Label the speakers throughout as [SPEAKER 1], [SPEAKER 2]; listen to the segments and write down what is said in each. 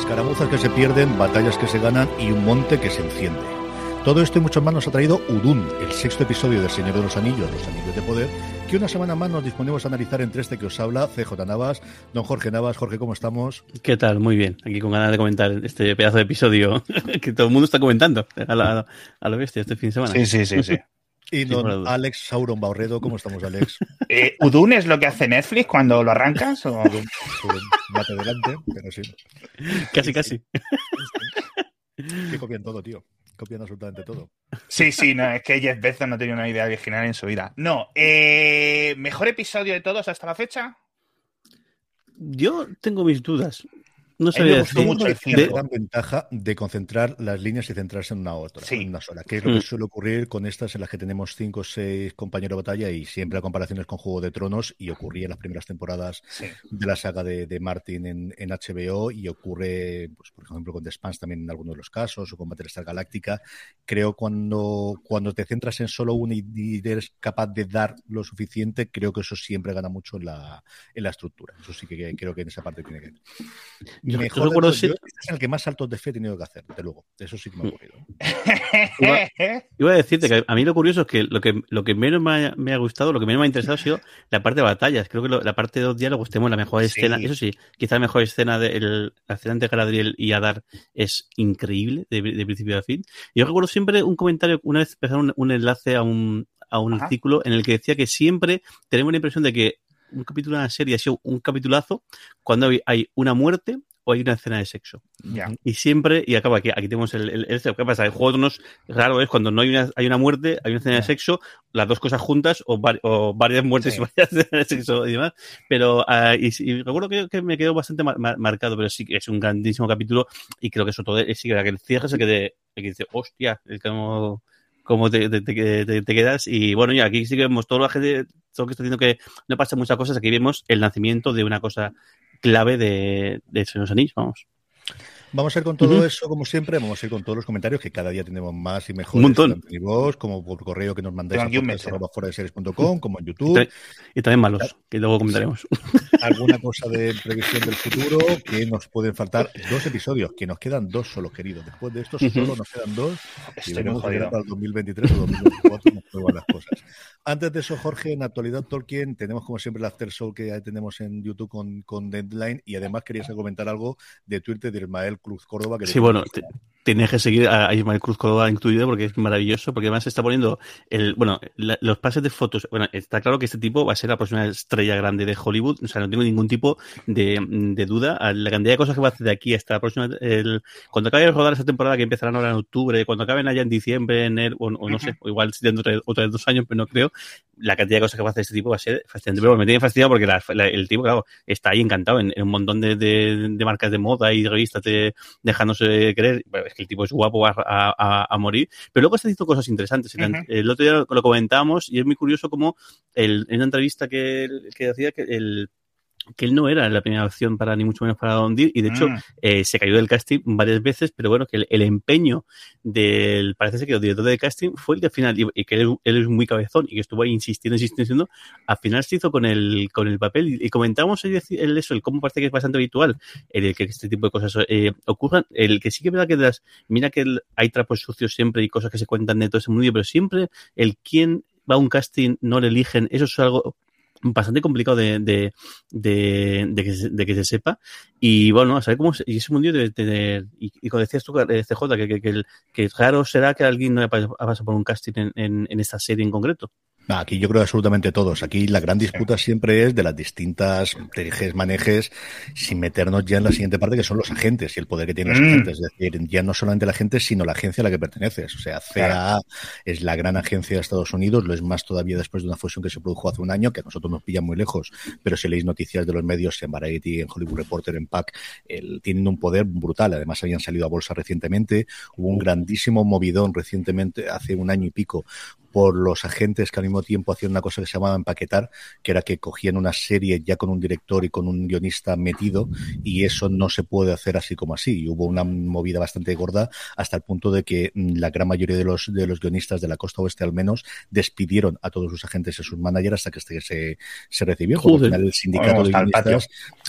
[SPEAKER 1] Escaramuzas que se pierden, batallas que se ganan y un monte que se enciende. Todo esto y mucho más nos ha traído Udun, el sexto episodio del Señor de los Anillos, Los Anillos de Poder, que una semana más nos disponemos a analizar entre este que os habla, CJ Navas, don Jorge Navas. Jorge, ¿cómo estamos?
[SPEAKER 2] ¿Qué tal? Muy bien. Aquí con ganas de comentar este pedazo de episodio que todo el mundo está comentando a la, a la bestia este fin de semana.
[SPEAKER 3] Sí, sí, sí, sí.
[SPEAKER 1] Y don Alex Sauron Baurredo, ¿cómo estamos, Alex?
[SPEAKER 3] Eh, ¿Udun es lo que hace Netflix cuando lo arrancas? O...
[SPEAKER 1] Mate delante, pero sí.
[SPEAKER 2] Casi, casi.
[SPEAKER 1] Que copian todo, tío. Copian absolutamente todo.
[SPEAKER 3] Sí, sí, no, es que Jeff Bezos no tenía una idea original en su vida. No, eh, ¿mejor episodio de todos hasta la fecha?
[SPEAKER 2] Yo tengo mis dudas. No
[SPEAKER 1] sé. decir. mucho el de... gran ventaja de concentrar las líneas y centrarse en una otra,
[SPEAKER 3] sí.
[SPEAKER 1] en una sola. Que es lo que suele ocurrir con estas en las que tenemos cinco o seis compañeros de batalla y siempre a comparaciones con Juego de Tronos y ocurría en las primeras temporadas
[SPEAKER 3] sí.
[SPEAKER 1] de la saga de, de Martin en, en, HBO y ocurre, pues, por ejemplo, con The Spans también en algunos de los casos o con Battlestar Galáctica. Creo cuando, cuando te centras en solo uno y, eres capaz de dar lo suficiente, creo que eso siempre gana mucho en la, en la estructura. Eso sí que creo que en esa parte tiene que
[SPEAKER 2] yo,
[SPEAKER 1] mejor
[SPEAKER 2] yo recuerdo
[SPEAKER 1] es el que más saltos de fe he tenido que hacer, desde luego. Eso sí que me ha ocurrido.
[SPEAKER 2] iba, iba, a decirte que a mí lo curioso es que lo que, lo que menos me ha, me ha, gustado, lo que menos me ha interesado ha sido la parte de batallas. Creo que lo, la parte de los diálogos tenemos la mejor sí. escena. Eso sí, quizá la mejor escena de el, la escena entre Galadriel y Adar es increíble, de, de principio a fin. Yo recuerdo siempre un comentario, una vez empezaron un, un enlace a un, a un artículo en el que decía que siempre tenemos la impresión de que un capítulo de una serie ha sido un capitulazo cuando hay una muerte o hay una escena de sexo.
[SPEAKER 3] Yeah.
[SPEAKER 2] Y siempre, y acaba aquí, aquí tenemos el, el, el, ¿qué pasa? El juego de Tronos raro es cuando no hay una, hay una muerte, hay una escena yeah. de sexo, las dos cosas juntas, o, var, o varias muertes sí. y varias escenas de sexo y demás. Pero, uh, y, y, recuerdo que, que, me quedó bastante mar, mar, marcado, pero sí que es un grandísimo capítulo, y creo que eso todo, es, sí que el cierre es el que, te, el que dice, hostia, el que no cómo te, te, te, te, quedas. Y bueno, ya aquí sí que vemos todo lo que, todo lo que está diciendo que no pasa muchas cosas. Aquí vemos el nacimiento de una cosa clave de, de Señor Anillos, vamos.
[SPEAKER 1] Vamos a ir con todo uh -huh. eso, como siempre, vamos a ir con todos los comentarios, que cada día tenemos más y mejores.
[SPEAKER 2] Un montón.
[SPEAKER 1] En vos, como por correo que nos mandáis a podcast.com, como en YouTube.
[SPEAKER 2] Y, y, también malos, que luego comentaremos.
[SPEAKER 1] Alguna cosa de previsión del futuro, que nos pueden faltar dos episodios, que nos quedan dos solo, queridos. Después de estos uh -huh. solo nos quedan dos.
[SPEAKER 3] Estoy
[SPEAKER 1] y veremos para el 2023 o 2024 cómo van las cosas. Antes de eso, Jorge, en actualidad Tolkien, tenemos como siempre el After Show que ya tenemos en YouTube con, con Deadline y además querías comentar algo de Twitter de Ismael Cruz Córdoba. Que
[SPEAKER 2] sí, bueno, te, tienes que seguir a Ismael Cruz Córdoba incluido porque es maravilloso, porque además se está poniendo el, bueno, la, los pases de fotos. Bueno, está claro que este tipo va a ser la próxima estrella grande de Hollywood, o sea, no tengo ningún tipo de, de duda. La cantidad de cosas que va a hacer de aquí hasta la próxima, el, cuando acabe de rodar esa temporada que empezarán ahora en octubre, cuando acaben allá en diciembre, en el, o, o, no sé, o igual dentro de otros dos años, pero no creo, la cantidad de cosas que va a hacer este tipo va a ser fascinante. Pero me tiene fascinado porque la, la, el tipo, claro, está ahí encantado en, en un montón de, de, de, marcas de moda y revistas de, dejándose creer. Bueno, es que el tipo es guapo a, a, a morir. Pero luego está haciendo cosas interesantes. Uh -huh. El otro día lo, lo, comentamos y es muy curioso como el, en una entrevista que, que hacía que el que él no era la primera opción para ni mucho menos para Don Deal y de hecho mm. eh, se cayó del casting varias veces pero bueno que el, el, empeño del parece ser que el director del casting fue el que al final y, y que él, él, es muy cabezón y que estuvo ahí insistiendo insistiendo, insistiendo al final se hizo con el con el papel y, y comentamos el, el, eso el cómo parece que es bastante habitual el que este tipo de cosas eh, ocurran el que sí que es verdad que las, mira que hay trapos sucios siempre y cosas que se cuentan de todo ese mundo pero siempre el quién va a un casting no le eligen eso es algo bastante complicado de, de, de, de, que, se, de que se sepa. Y bueno, a saber cómo. Se, y ese mundo de. y, y, como decías tú, CJ, que, que, que, que, raro será que alguien no haya pasado por un casting en, en, en esta serie en concreto.
[SPEAKER 1] Aquí yo creo absolutamente todos. Aquí la gran disputa siempre es de las distintas tejes, manejes, sin meternos ya en la siguiente parte, que son los agentes y el poder que tienen los mm. agentes. Es decir, ya no solamente la gente, sino la agencia a la que perteneces. O sea, CAA claro. es la gran agencia de Estados Unidos, lo es más todavía después de una fusión que se produjo hace un año, que a nosotros nos pilla muy lejos, pero si leéis noticias de los medios en Variety, en Hollywood Reporter, en PAC, el, tienen un poder brutal. Además, habían salido a bolsa recientemente. Hubo un grandísimo movidón recientemente, hace un año y pico, por los agentes que al mismo tiempo hacían una cosa que se llamaba empaquetar, que era que cogían una serie ya con un director y con un guionista metido, y eso no se puede hacer así como así. Y hubo una movida bastante gorda hasta el punto de que mm, la gran mayoría de los, de los guionistas de la costa oeste al menos despidieron a todos sus agentes y sus managers hasta que este se, se recibió. Al final el sindicato de guionistas,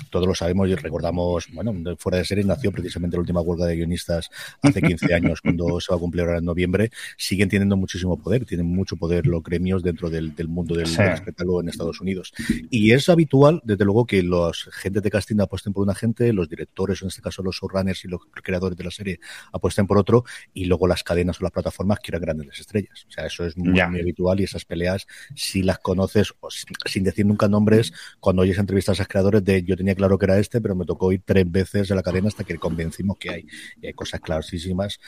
[SPEAKER 1] todos lo sabemos y recordamos, bueno, fuera de series nació precisamente la última huelga de guionistas hace 15 años, cuando se va a cumplir ahora en noviembre, siguen teniendo muchísimo poder, tienen mucho poder los gremios dentro del, del mundo del, del, espectáculo en Estados Unidos. Y es habitual, desde luego, que los agentes de casting apuesten por un agente, los directores, en este caso los showrunners y los creadores de la serie, apuesten por otro, y luego las cadenas o las plataformas quieran grandes estrellas. O sea, eso es muy, muy habitual y esas peleas, si las conoces, o sin decir nunca nombres, cuando oyes entrevistas a creadores de yo tenía claro que era este, pero me tocó ir tres veces a la cadena hasta que convencimos que hay, y hay cosas clarísimas.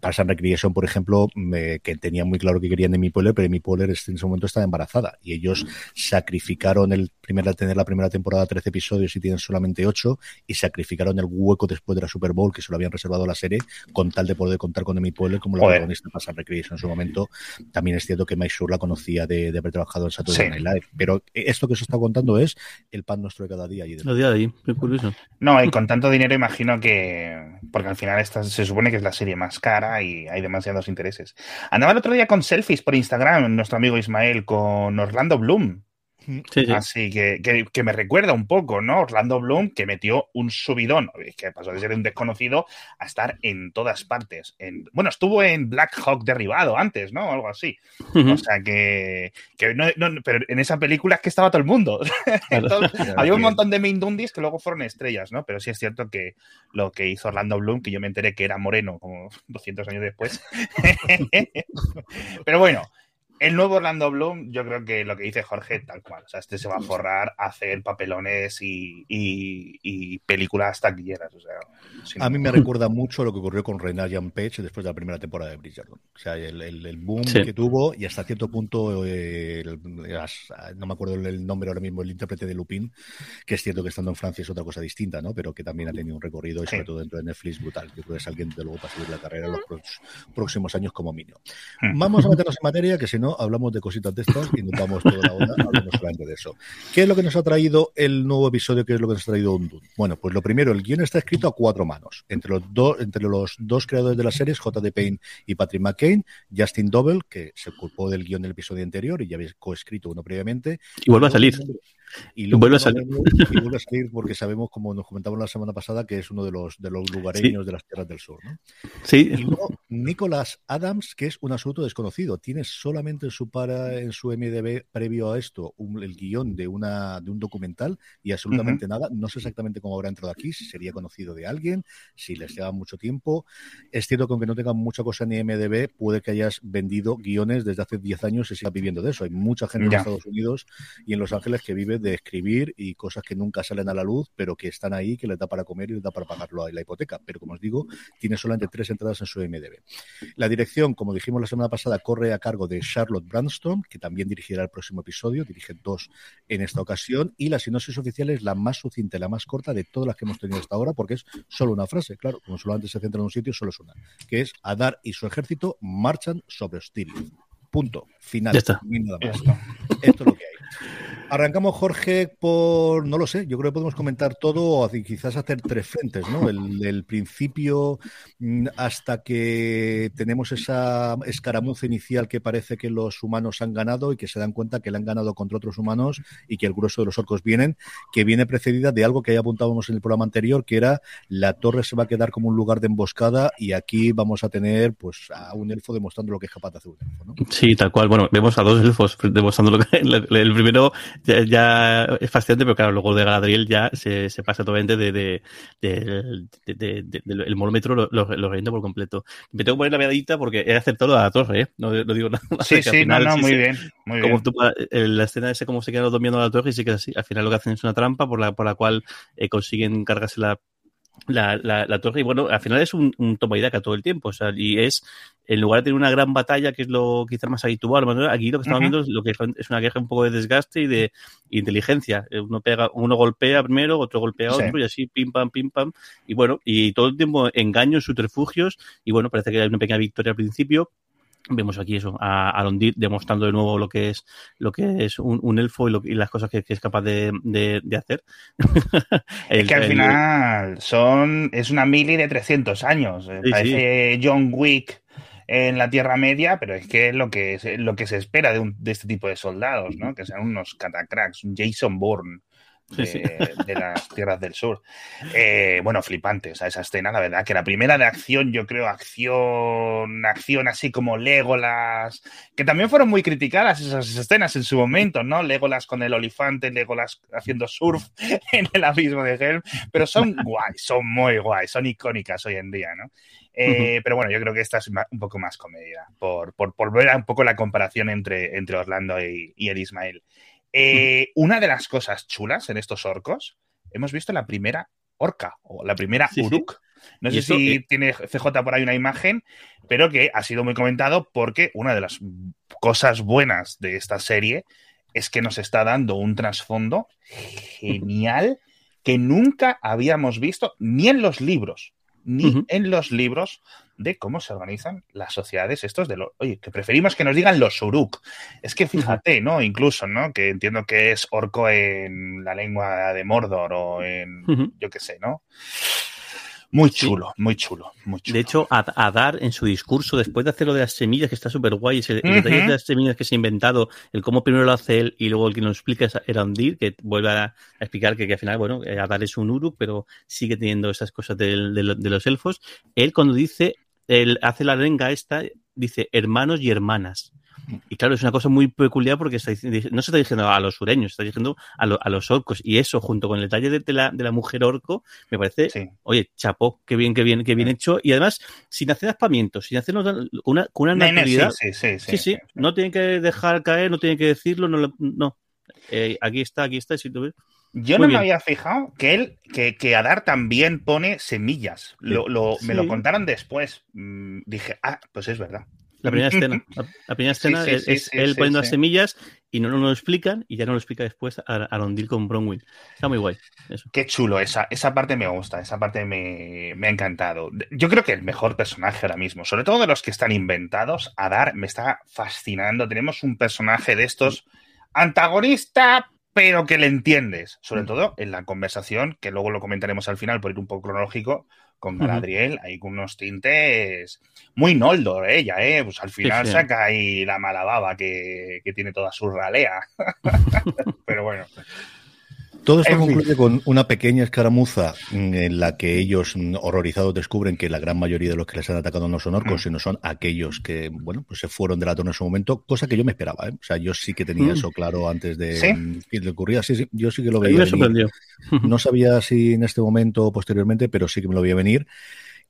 [SPEAKER 1] Para and Recreation, por ejemplo, me, que tenía muy claro que querían mi Poehler, pero mi Poehler en ese momento estaba embarazada y ellos sacrificaron el primer, tener la primera temporada 13 episodios y tienen solamente 8 y sacrificaron el hueco después de la Super Bowl que se lo habían reservado a la serie con tal de poder contar con Amy Poehler como la protagonista de Pass and Recreation en su momento. También es cierto que Mike Shure la conocía de, de haber trabajado en Saturday Night Live, pero esto que se está contando es el pan nuestro de cada día. Allí
[SPEAKER 2] día de ahí, qué curioso.
[SPEAKER 3] No, y con tanto dinero imagino que, porque al final esta se supone que es la serie más cara y hay demasiados intereses. Andaba el otro día con selfies por Instagram, nuestro amigo Ismael, con Orlando Bloom. Sí, sí. Así que, que, que, me recuerda un poco, ¿no? Orlando Bloom, que metió un subidón, que pasó de ser un desconocido a estar en todas partes. En, bueno, estuvo en Black Hawk derribado antes, ¿no? Algo así. Uh -huh. O sea que. que no, no, pero en esa película es que estaba todo el mundo. Entonces, había un montón de Mindundis que luego fueron estrellas, ¿no? Pero sí es cierto que lo que hizo Orlando Bloom, que yo me enteré que era moreno como 200 años después. pero bueno. El nuevo Orlando Bloom, yo creo que lo que dice Jorge, tal cual. O sea, este se va a forrar a hacer papelones y, y, y películas taquilleras. O sea,
[SPEAKER 1] sin... A mí me recuerda mucho lo que ocurrió con Renard Jan Page después de la primera temporada de Bridgerton. O sea, el, el, el boom sí. que tuvo y hasta cierto punto, eh, el, no me acuerdo el nombre ahora mismo, el intérprete de Lupin, que es cierto que estando en Francia es otra cosa distinta, ¿no? Pero que también ha tenido un recorrido y sobre sí. todo dentro de Netflix brutal. Yo creo que es alguien de luego para seguir la carrera en los próximos años como mínimo. Vamos a meternos en materia, que si no, hablamos de cositas de estas y nos vamos toda la hora hablando solamente de eso. ¿Qué es lo que nos ha traído el nuevo episodio? ¿Qué es lo que nos ha traído Undun? Bueno, pues lo primero, el guion está escrito a cuatro manos. Entre los, dos entre los dos creadores de la serie, J.D. Payne y Patrick McCain, Justin Doble, que se ocupó del guion del episodio anterior y ya habéis coescrito uno previamente.
[SPEAKER 2] Y vuelve a salir.
[SPEAKER 1] Y luego vuelve a salir. Y vuelve a salir porque sabemos, como nos comentamos la semana pasada, que es uno de los, de los lugareños sí. de las tierras del sur. ¿no?
[SPEAKER 2] Sí.
[SPEAKER 1] Y luego Nicholas Adams, que es un absoluto desconocido. Tiene solamente en su, para, en su MDB previo a esto un, el guion de, una, de un documental y absolutamente uh -huh. nada. No sé exactamente cómo habrá entrado aquí, si sería conocido de alguien, si les lleva mucho tiempo. Es cierto que aunque no tenga mucha cosa ni MDB, puede que hayas vendido guiones desde hace 10 años y siga viviendo de eso. Hay mucha gente ya. en Estados Unidos y en Los Ángeles que vive de escribir y cosas que nunca salen a la luz, pero que están ahí, que les da para comer y les da para pagarlo a la hipoteca. Pero como os digo, tiene solamente tres entradas en su MDB. La dirección, como dijimos la semana pasada, corre a cargo de Charlotte Brandstrom, que también dirigirá el próximo episodio, dirige dos en esta ocasión, y la sinopsis oficial es la más sucinta, la más corta de todas las que hemos tenido hasta ahora, porque es solo una frase, claro, como solamente se centra en un sitio, solo es una, que es Adar y su ejército marchan sobre Styria. Punto. Final.
[SPEAKER 2] Ya está.
[SPEAKER 1] Nada más. Esto es lo que hay. Arrancamos, Jorge, por, no lo sé, yo creo que podemos comentar todo o quizás hacer tres frentes, ¿no? El, principio mm, hasta que tenemos esa escaramuza inicial que parece que los humanos han ganado y que se dan cuenta que le han ganado contra otros humanos y que el grueso de los orcos vienen, que viene precedida de algo que ya apuntábamos en el programa anterior, que era la torre se va a quedar como un lugar de emboscada y aquí vamos a tener pues a un elfo demostrando lo que es capaz de hacer un elfo, ¿no?
[SPEAKER 2] Sí, tal cual. Bueno, vemos a dos elfos demostrando lo que el primero ya, ya, es fascinante, pero claro, luego de Galadriel ya se, se pasa totalmente de, de, de, de el monómetro lo, lo, por completo. Me tengo que poner la medallita porque he acertado a la torre, ¿eh? No, no digo nada más.
[SPEAKER 3] Sí, sí, final, no, no, muy bien. Muy
[SPEAKER 2] como
[SPEAKER 3] bien.
[SPEAKER 2] Tú, la escena esa como se quedan durmiendo la torre y sí que es así. Al final lo que hacen es una trampa por la, por la cual eh, consiguen cargarse la la, la, la, torre y bueno, al final es un, un toma y daca todo el tiempo, o sea, y es en lugar de tener una gran batalla, que es lo quizás más habitual, aquí lo que estamos uh -huh. viendo es lo que es una guerra un poco de desgaste y de inteligencia. Uno pega, uno golpea primero, otro golpea a otro, sí. y así pim pam, pim pam, y bueno, y todo el tiempo engaños, subterfugios, y bueno, parece que hay una pequeña victoria al principio, vemos aquí eso a Arondir demostrando de nuevo lo que es lo que es un, elfo y, las cosas que, es capaz de, hacer.
[SPEAKER 3] Es que al final son es una mili de 300 años. Parece John Wick en la Tierra Media, pero es que es lo que, es lo que se espera de, un, de este tipo de soldados, ¿no? Que sean unos catacracks, un Jason Bourne de, las tierras del sur. Eh, bueno, flipante, o sea, esa escena, la verdad, que la primera de acción, yo creo, acción, acción así como Legolas, que también fueron muy criticadas esas escenas en su momento, ¿no? Legolas con el olifante, Legolas haciendo surf en el abismo de Helm, pero son guay, son muy guay, son icónicas hoy en día, ¿no? Eh, pero bueno, yo creo que esta es un poco más comedia, por, por, por ver un poco la comparación entre, entre Orlando y, y el Ismael. Eh, una de las cosas chulas en estos orcos, hemos visto la primera orca o la primera uruk. No sé si tiene CJ por ahí una imagen, pero que ha sido muy comentado porque una de las cosas buenas de esta serie es que nos está dando un trasfondo genial que nunca habíamos visto ni en los libros, ni en los libros de cómo se organizan las sociedades estos de los... Oye, que preferimos que nos digan los Uruk. Es que fíjate, ¿no? Incluso, ¿no? Que entiendo que es orco en la lengua de Mordor o en... Yo qué sé, ¿no? Muy chulo, muy chulo, muy chulo.
[SPEAKER 2] De hecho, a, dar en su discurso, después de hacer lo de las semillas, que está súper guay, el, detalle de las semillas que se ha inventado, el cómo primero lo hace él y luego el que nos explica era Ondir, que vuelve a, explicar que, al final, bueno, eh, Adar es un Uruk, pero sigue teniendo esas cosas de los elfos. Él cuando dice él hace la lenga esta, dice hermanos y hermanas. Y claro, es una cosa muy peculiar porque no se está diciendo a los sureños, está diciendo a, los orcos. Y eso, junto con el detalle de, la, de la, mujer orco, me parece, oye, chapó, qué bien, qué bien, qué bien hecho. Y además, sin hacer aspamientos, sin hacer una, con una naturalidad. Sí sí, sí, No tienen que dejar caer, no tienen que decirlo, no. no. Eh, aquí está, aquí está. Si tú ves.
[SPEAKER 3] Yo no me había fijado que él, que, que Adar también pone semillas. Lo, Me lo contaron después. Mm, dije, ah, pues es verdad.
[SPEAKER 2] La primera escena. La, primera escena es, él poniendo las semillas y no, nos lo explican y ya no lo explica después a, a con Bronwyn. Está muy guay.
[SPEAKER 3] Qué chulo, esa, esa parte me gusta, esa parte me, me, ha encantado. Yo creo que el mejor personaje ahora mismo, sobre todo de los que están inventados, Adar me está fascinando. Tenemos un personaje de estos antagonista, pero que le entiendes, sobre mm. todo en la conversación, que luego lo comentaremos al final por ir un poco cronológico, con Galadriel, ahí con unos tintes muy Noldor ella, ¿eh? Pues al final saca ahí la mala baba que, que tiene toda su ralea. pero bueno.
[SPEAKER 1] Todo esto concluye con una pequeña escaramuza en la que ellos, horrorizados, descubren que la gran mayoría de los que les han atacado no son orcos, mm. sino son aquellos que, bueno, pues se fueron de la torre en su momento, cosa que yo me esperaba, ¿eh? O sea, yo sí que tenía mm. eso claro antes de que le ocurría. Sí, sí, yo sí que lo veía.
[SPEAKER 2] Me
[SPEAKER 1] No sabía si en este momento o posteriormente, pero sí que me lo veía venir.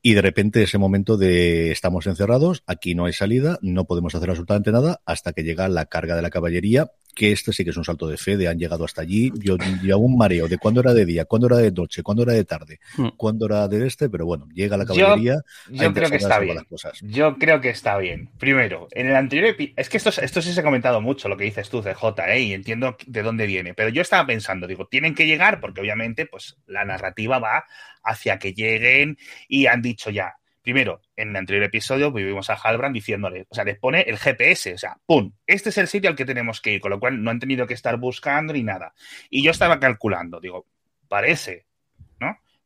[SPEAKER 1] Y de repente ese momento de estamos encerrados, aquí no hay salida, no podemos hacer absolutamente nada hasta que llega la carga de la caballería que este sí que es un salto de fe, de han llegado hasta allí. Yo llevo un mareo de cuándo era de día, cuándo era de noche, cuándo era de tarde, hmm. cuándo era de este, pero bueno, llega la caballería.
[SPEAKER 3] Yo, creo que está bien. Yo creo que está bien. Primero, en el anterior es que esto, esto sí se ha comentado mucho, lo que dices tú, CJ, ¿eh? y entiendo de dónde viene, pero yo estaba pensando, digo, tienen que llegar porque obviamente pues la narrativa va hacia que lleguen y han dicho ya, Primero, en el anterior episodio vivimos a Halbrand diciéndole, o sea, les pone el GPS, o sea, ¡pum! Este es el sitio al que tenemos que ir, con lo cual no han tenido que estar buscando ni nada. Y yo estaba calculando, digo, parece.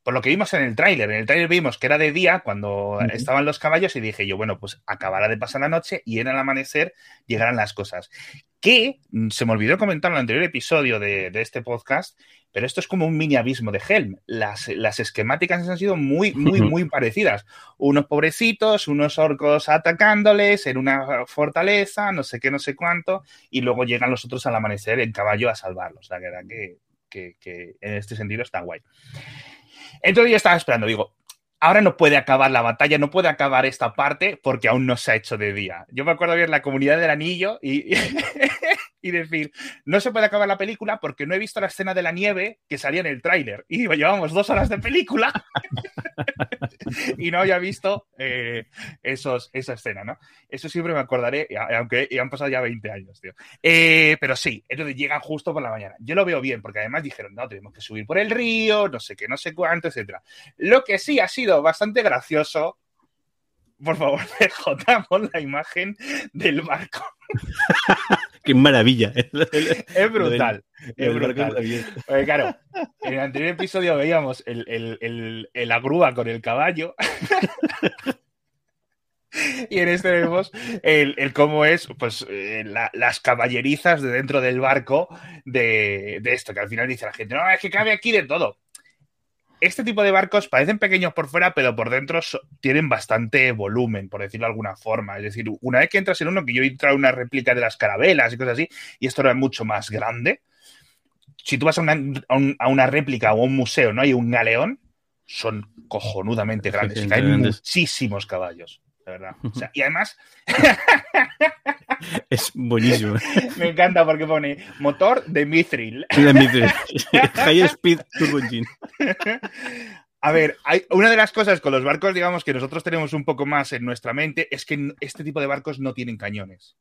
[SPEAKER 3] Por lo que vimos en el tráiler, en el tráiler vimos que era de día cuando estaban los caballos y dije yo, bueno, pues acabará de pasar la noche y en el amanecer llegarán las cosas. Que mm, se me olvidó comentar en el anterior episodio de, de este podcast, pero esto es como un mini abismo de Helm. Las, las esquemáticas han sido muy, muy, muy parecidas. Unos pobrecitos, unos orcos atacándoles en una fortaleza, no sé qué, no sé cuánto, y luego llegan los otros al amanecer en caballo a salvarlos. La verdad que, que, que en este sentido está guay. Entonces yo estaba esperando, digo, ahora no puede acabar la batalla, no puede acabar esta parte porque aún no se ha hecho de día. Yo me acuerdo ver la comunidad del anillo y, y decir, no se puede acabar la película porque no he visto la escena de la nieve que salía en el tráiler. Y llevamos dos horas de película y no había visto eh, esos, esa escena, ¿no? Eso siempre me acordaré, aunque han pasado ya 20 años, tío. Eh, pero sí, entonces llegan justo por la mañana. Yo lo veo bien porque además dijeron, no, tenemos que subir por el río, no sé qué, no sé cuánto, etc. Lo que sí ha sido bastante gracioso por favor, pon la imagen del barco.
[SPEAKER 2] Qué maravilla.
[SPEAKER 3] Es brutal. es brutal. Porque, claro, en el anterior episodio veíamos el, el, el, la grúa con el caballo. y en este vemos el, cómo es pues eh, las caballerizas de dentro del barco de, de, esto, que al final dice la gente, no, es que cabe aquí de todo este tipo de barcos parecen pequeños por fuera, pero por dentro tienen bastante volumen, por decirlo de alguna forma. Es decir, una vez que entras en uno, que yo he entrado en una réplica de las carabelas y cosas así, y esto era mucho más grande. Si tú vas a una, réplica o a un museo, ¿no? Hay un galeón, son cojonudamente grandes. hay muchísimos caballos, verdad. y además.
[SPEAKER 2] es buenísimo.
[SPEAKER 3] Me encanta porque pone motor de Mithril.
[SPEAKER 2] De Mithril. High Speed Turbo Engine.
[SPEAKER 3] A ver, hay, una de las cosas con los barcos, digamos, que nosotros tenemos un poco más en nuestra mente es que este tipo de barcos no tienen cañones.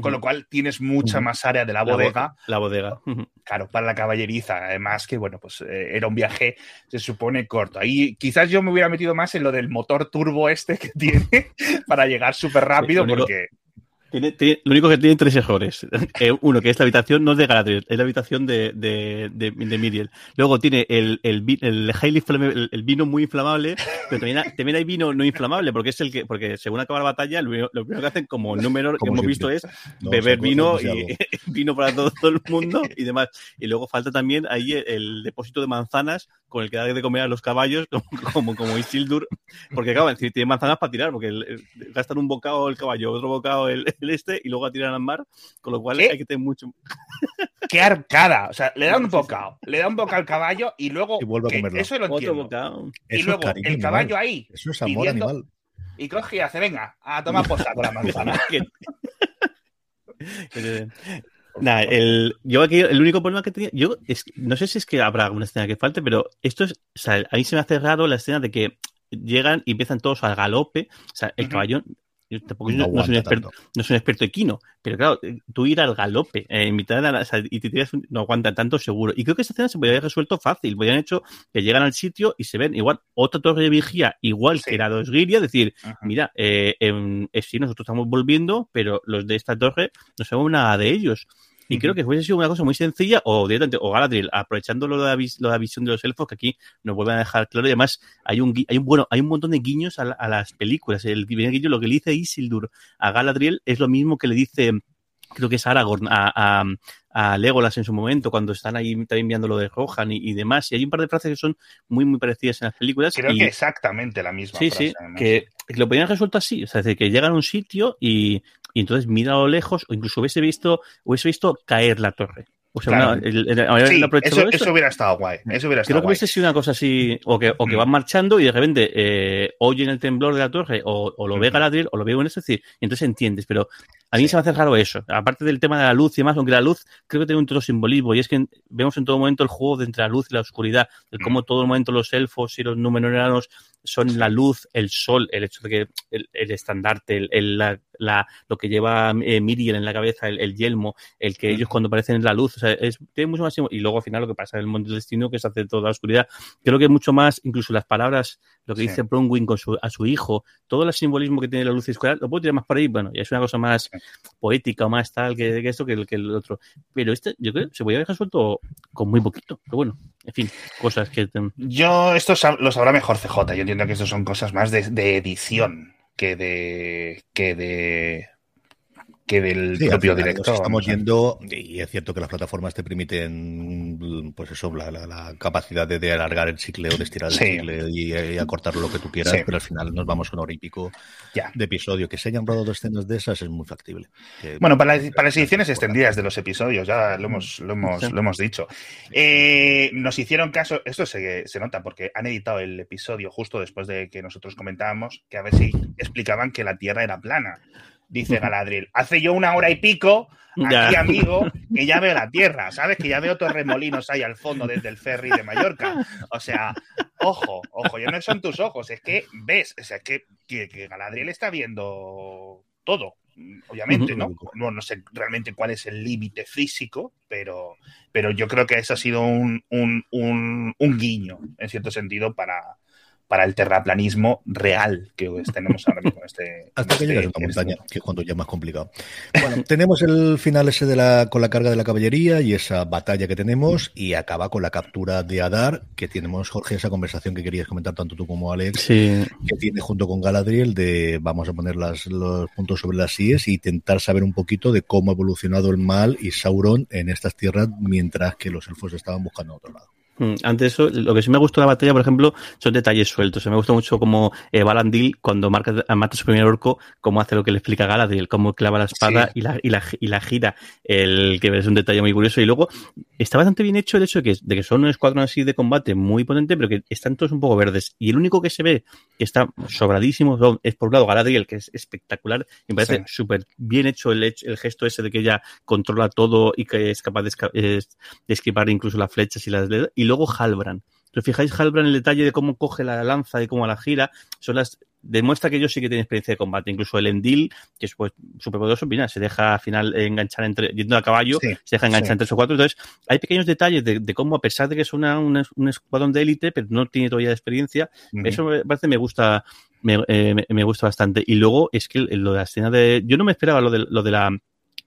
[SPEAKER 3] Con lo cual tienes mucha más área de la bodega.
[SPEAKER 2] La, bodega.
[SPEAKER 3] Claro, para la caballeriza. Además que, bueno, pues eh, era un viaje, se supone, corto. Ahí quizás yo me hubiera metido más en lo del motor turbo este que tiene para llegar súper rápido, porque
[SPEAKER 2] lo único que tiene tres errores. Eh, uno, que es la habitación no es de Galadriel, es la habitación de, de, de, Miriel. Luego tiene el, el, el, el, vino muy inflamable, pero también, hay vino no inflamable, porque es el que, porque según acaba la batalla, lo, primero que hacen como número que hemos visto es beber vino y vino para todo, el mundo y demás. Y luego falta también ahí el, depósito de manzanas con el que da de comer a los caballos, como, como, Isildur, porque claro, tiene manzanas para tirar, porque gastan un bocado el caballo, otro bocado el el este y luego a tirar al mar, con lo cual hay que tener mucho.
[SPEAKER 3] ¡Qué arcada! O sea, le da un bocado, le da un bocado al caballo y luego.
[SPEAKER 1] Y vuelve a comerlo.
[SPEAKER 3] Eso lo entiendo. Y luego el caballo ahí.
[SPEAKER 1] Eso es amor animal.
[SPEAKER 3] Y coge y hace, venga, a tomar posa con la manzana.
[SPEAKER 2] Nada, el, yo aquí el único problema que tenía, yo es, no sé si es que habrá alguna escena que falte, pero esto es, o sea, a mí se me hace raro la escena de que llegan y empiezan todos al galope, o sea, el caballo tampoco no, no, soy un experto, no, soy un experto equino, pero claro, tú ir al galope eh, en mitad de la, y te tiras, no aguanta tanto seguro. Y creo que esta escena se podría haber resuelto fácil. Podrían hecho que llegan al sitio y se ven igual otra torre de vigía, igual que la de Osgiria, decir, mira, eh, eh, sí, nosotros estamos volviendo, pero los de esta torre no sabemos nada de ellos. Y creo que hubiese sido una cosa muy sencilla, o directamente, o Galadriel, aprovechando lo de, la, visión de los elfos, que aquí nos vuelven a dejar claro, y además hay un, hay un, bueno, hay un montón de guiños a, las películas. El guiño, lo que le dice Isildur a Galadriel es lo mismo que le dice creo que es Aragorn, a, a, Legolas en su momento, cuando están ahí también viendo lo de Rohan y, demás. Y hay un par de frases que son muy, muy parecidas en las películas.
[SPEAKER 3] Creo que exactamente la misma.
[SPEAKER 2] Sí, sí, que, lo podían resuelto así. O sea, que llegan a un sitio y, y entonces mira a lo lejos, o incluso hubiese visto, hubiese visto caer la torre. O sea,
[SPEAKER 3] eso, hubiera estado guay. Eso hubiera
[SPEAKER 2] Creo
[SPEAKER 3] que
[SPEAKER 2] hubiese sido una cosa así, o que, o que mm. van marchando y de repente eh, oyen el temblor de la torre, o, o lo ve Galadriel, o lo ve un es decir, y entonces entiendes. Pero a mí se me hace raro eso. Aparte del tema de la luz y demás, aunque la luz creo que tiene un todo simbolismo, y es que vemos en todo momento el juego de entre la luz y la oscuridad, de cómo mm. todo el momento los elfos y los númenóreanos son la luz, el sol, el hecho de que el, estandarte, el, la, la, lo que lleva eh, Miriel en la cabeza, el, yelmo, el que ellos cuando aparecen en la luz, o sea, es, tiene mucho más. Y luego al final lo que pasa en el mundo del destino, que se hace toda la oscuridad. Creo que mucho más, incluso las palabras, lo que dice Bronwyn con su, a su hijo, todo el simbolismo que tiene la luz oscuridad, lo puedo tirar más por ahí. Bueno, ya es una cosa más poética o más tal que, que esto que el, que el otro. Pero este, yo creo se podría dejar suelto con muy poquito. Pero bueno, en fin, cosas que.
[SPEAKER 3] Yo, esto lo sabrá mejor CJ. Yo entiendo que esto son cosas más de, de edición que de. que de que del propio director.
[SPEAKER 1] Estamos yendo, y es cierto que las plataformas te permiten, pues eso, la, capacidad de, alargar el chicle o de estirar el chicle y, acortar lo que tú quieras, pero al final nos vamos con hora y pico de episodio. Que se hayan rodado escenas de esas es muy factible.
[SPEAKER 3] bueno, para, las ediciones extendidas de los episodios, ya lo hemos, lo hemos, lo hemos dicho. Eh, nos hicieron caso, esto se, se nota porque han editado el episodio justo después de que nosotros comentábamos que a ver si explicaban que la Tierra era plana dice Galadriel. Hace yo una hora y pico, aquí, amigo, que ya veo la tierra, ¿sabes? Que ya veo torremolinos ahí al fondo desde el ferry de Mallorca. O sea, ojo, ojo, ya no son tus ojos, es que ves, o sea, que, que, Galadriel está viendo todo. Obviamente, ¿no? ¿no? No sé realmente cuál es el límite físico, pero, pero yo creo que eso ha sido un, un, un, un guiño, en cierto sentido, para, para el terraplanismo real que tenemos ahora mismo. Este,
[SPEAKER 1] Hasta
[SPEAKER 3] que
[SPEAKER 1] este, llegas a una montaña, que es cuando ya es más complicado. Bueno, tenemos el final ese de la, con la carga de la caballería y esa batalla que tenemos y acaba con la captura de Adar, que tenemos, Jorge, esa conversación que querías comentar tanto tú como Alex,
[SPEAKER 2] sí.
[SPEAKER 1] que tiene junto con Galadriel de vamos a poner las, los puntos sobre las IES y intentar saber un poquito de cómo ha evolucionado el mal y Sauron en estas tierras mientras que los elfos estaban buscando a otro lado.
[SPEAKER 2] Mm, antes eso, lo que sí me gustó de la batalla, por ejemplo, son detalles sueltos. Me gusta mucho como eh, Balandil, cuando marca, mata a su primer orco, cómo hace lo que le explica Galadriel, cómo clava la espada sí. y, la, y, la, y, la, gira, el que es un detalle muy curioso. Y luego está bastante bien hecho el hecho de que, de que son un escuadrón así de combate muy potente, pero que están todos un poco verdes. Y el único que se ve que está sobradísimo es por un lado Galadriel, que es espectacular. Y me parece sí. súper bien hecho el, el, gesto ese de que ella controla todo y que es capaz de, de esquivar incluso las flechas y las y luego Halbrand. Si os fijáis, Halbrand, el detalle de cómo coge la lanza y cómo la gira, son las demuestra que ellos sí que tienen experiencia de combate. Incluso el Endil, que es pues súper poderoso, mira, se deja al final enganchar entre, yendo a caballo, sí, se deja enganchar sí. entre esos cuatro. Entonces, hay pequeños detalles de, de, cómo, a pesar de que es una, una, un escuadrón de élite, pero no tiene todavía experiencia, uh -huh. eso me parece me gusta, me, eh, me, gusta bastante. Y luego es que lo de la escena de. Yo no me esperaba lo de, lo de la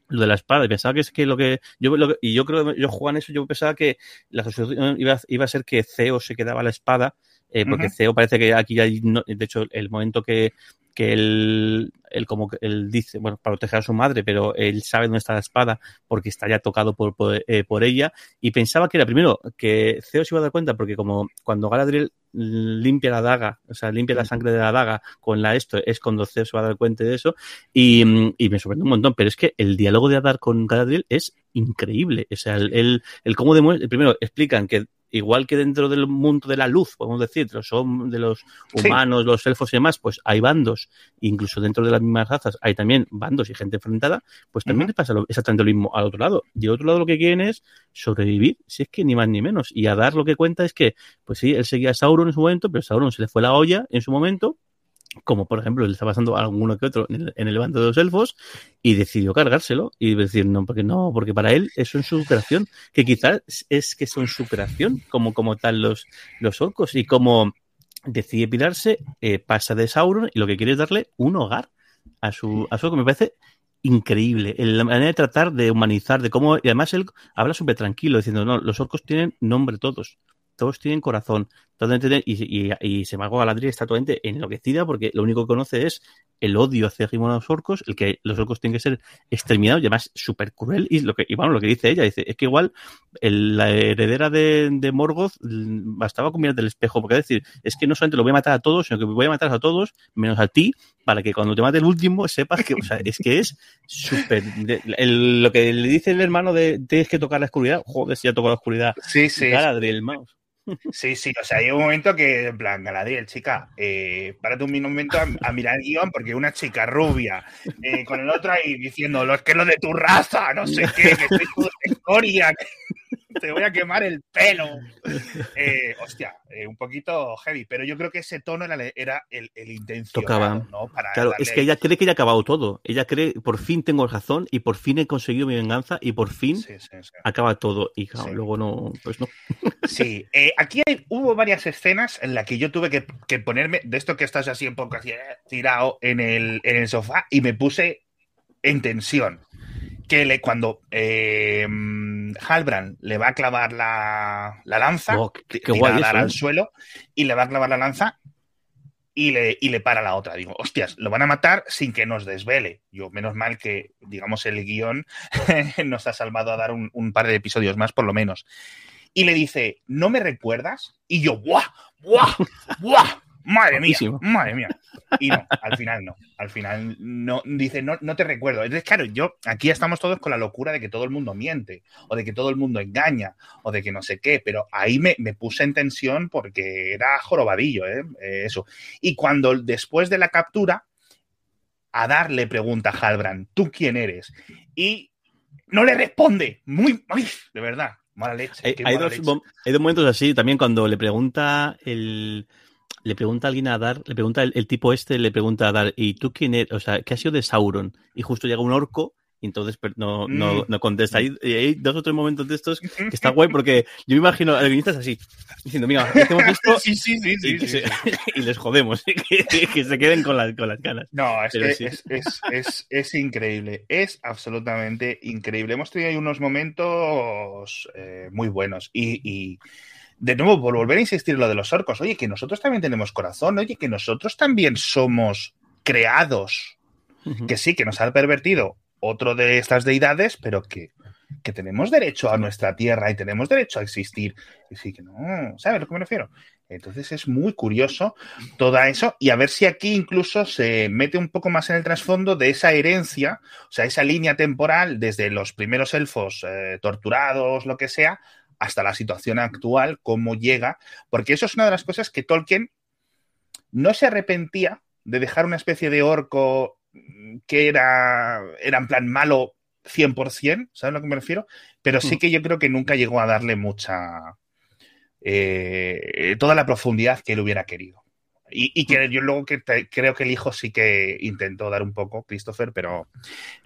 [SPEAKER 2] lo de la espada y pensaba que es que lo que yo lo, y yo creo yo Juan eso yo pensaba que la solución iba, iba a ser que Ceo se quedaba la espada eh, porque uh -huh. Ceo parece que aquí hay no, de hecho el momento que que él, él como que él dice, bueno, para proteger a su madre, pero él sabe dónde está la espada porque está ya tocado por, por, eh, por ella y pensaba que era primero que Ceo se iba a dar cuenta porque como cuando Galadriel limpia la daga, o sea, limpia la sangre de la daga con la esto, es cuando se va a dar cuenta de eso y, y me sorprende un montón, pero es que el diálogo de Adar con Galadriel es increíble, o sea, el, el, el cómo demuestra, primero explican que igual que dentro del mundo de la luz, podemos decir, de los, de los humanos, sí. los elfos y demás, pues hay bandos, incluso dentro de las mismas razas hay también bandos y gente enfrentada, pues también uh -huh. les pasa lo, exactamente lo mismo al otro lado. Y al otro lado lo que quieren es sobrevivir, si es que ni más ni menos. Y a dar lo que cuenta es que, pues sí, él seguía a Sauron en su momento, pero Sauron se le fue la olla en su momento, como por ejemplo le está pasando a alguno que otro en el, en el bando de los elfos, y decidió cargárselo y decir no, porque no, porque para él eso es su superación, que quizás es que son superación, como, como tal los, los orcos, y como decide pirarse, eh, pasa de Sauron y lo que quiere es darle un hogar a su, a su que me parece increíble. La manera de tratar, de humanizar, de cómo, y además él habla súper tranquilo, diciendo, no, los orcos tienen nombre todos todos tienen corazón. Totalmente, y, y, y se Margot Galadriel está totalmente enloquecida porque lo único que conoce es el odio hacia los orcos, el que los orcos tienen que ser exterminados y además súper cruel. Y lo que, y bueno, lo que dice ella, dice, es que igual el, la heredera de, de, Morgoth bastaba con mirar del espejo, porque es decir, es que no solamente lo voy a matar a todos, sino que voy a matar a todos, menos a ti, para que cuando te mate el último sepas que, o sea, es que es súper. Lo que le dice el hermano de tienes que tocar la oscuridad, joder, si ya tocó la oscuridad.
[SPEAKER 3] Sí, sí.
[SPEAKER 2] Galadriel, mouse.
[SPEAKER 3] Sí, sí, o sea, hay un momento que, en plan, Galadriel, chica, eh, párate un momento a, a, mirar el guion porque una chica rubia, eh, con el otro ahí diciendo, los que lo de tu raza, no sé qué, que soy tu que te voy a quemar el pelo. Eh, hostia, eh, un poquito heavy, pero yo creo que ese tono era, era el, el intención.
[SPEAKER 2] Tocaba.
[SPEAKER 3] ¿no?
[SPEAKER 2] Para claro, es que ella cree que ya ha acabado todo. Ella cree, por fin tengo razón y por fin he conseguido mi venganza y por fin sí, sí, sí. acaba todo. Y claro, luego no, pues no.
[SPEAKER 3] Sí, eh, aquí hay, hubo varias escenas en las que yo tuve que, que, ponerme, de esto que estás así un poco así, eh, tirado en el, en el sofá y me puse en tensión que le, cuando eh, Halbrand le va a clavar la, la lanza,
[SPEAKER 2] oh, qué, qué guay
[SPEAKER 3] eso, al suelo y le va a clavar la lanza y le, y le para la otra. Digo, hostias, lo van a matar sin que nos desvele. Yo, menos mal que, digamos, el guion nos ha salvado a dar un, un, par de episodios más, por lo menos. Y le dice, ¿no me recuerdas? Y yo, ¡buah! ¡buah! ¡buah! Madre mía, madre mía. Y no, al final no. Al final no, dice, no, no te recuerdo. Entonces, claro, yo, aquí estamos todos con la locura de que todo el mundo miente, o de que todo el mundo engaña, o de que no sé qué, pero ahí me, me puse en tensión porque era jorobadillo, ¿eh? Eh, eso. Y cuando después de la captura, Adar le pregunta a Halbrand, ¿tú quién eres? Y no le responde. Muy, muy de verdad, mala leche.
[SPEAKER 2] Hay,
[SPEAKER 3] mala
[SPEAKER 2] hay, dos,
[SPEAKER 3] leche.
[SPEAKER 2] hay dos momentos así, también cuando le pregunta el le pregunta a alguien a Dar, le pregunta el, el, tipo este, le pregunta a Dar, ¿y tú quién eres? O sea, ¿qué ha sido de Sauron? Y justo llega un orco y entonces no, no, mm. no contesta. Y hay dos o tres momentos de estos que está guay porque yo me imagino al guionista así, diciendo, mira, hacemos esto
[SPEAKER 3] sí, sí, sí,
[SPEAKER 2] y, y, les jodemos, que, que, se queden con las, con las ganas.
[SPEAKER 3] No, es que es, es, es, es, increíble, es absolutamente increíble. Hemos tenido ahí unos momentos eh, muy buenos y, y de nuevo, por volver a insistir en lo de los orcos, oye, que nosotros también tenemos corazón, oye, que nosotros también somos creados, que sí, que nos ha pervertido otro de estas deidades, pero que, que, tenemos derecho a nuestra tierra y tenemos derecho a existir. Y sí, que no, ¿sabes a lo que me refiero? Entonces es muy curioso todo eso y a ver si aquí incluso se mete un poco más en el trasfondo de esa herencia, o sea, esa línea temporal desde los primeros elfos eh, torturados, lo que sea, hasta la situación actual, cómo llega, porque eso es una de las cosas que Tolkien no se arrepentía de dejar una especie de orco que era, era en plan malo 100%, ¿sabes a lo que me refiero? Pero sí hmm. que yo creo que nunca llegó a darle mucha... Eh, toda la profundidad que él hubiera querido. Y, que yo luego que creo que el hijo sí que intentó dar un poco, Christopher, pero,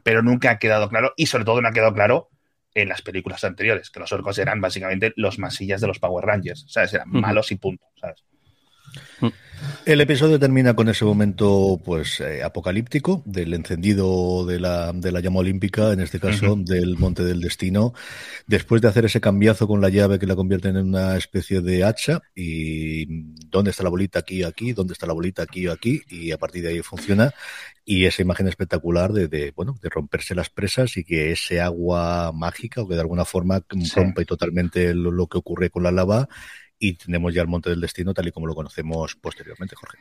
[SPEAKER 3] pero nunca ha quedado claro. Y sobre todo no ha quedado claro en las películas anteriores, que los orcos eran básicamente los masillas de los Power Rangers, ¿sabes? Eran malos y punto, ¿sabes?
[SPEAKER 1] El episodio termina con ese momento pues eh, apocalíptico del encendido de la, de la llama olímpica, en este caso del Monte del Destino, después de hacer ese cambiazo con la llave que la convierten en una especie de hacha y dónde está la bolita aquí, aquí, dónde está la bolita aquí, aquí y a partir de ahí funciona. Y esa imagen espectacular de, de, bueno de romperse las presas y que ese agua mágica o que de alguna forma rompe totalmente lo, que ocurre con la lava y tenemos ya el Monte del Destino tal y como lo conocemos posteriormente, Jorge.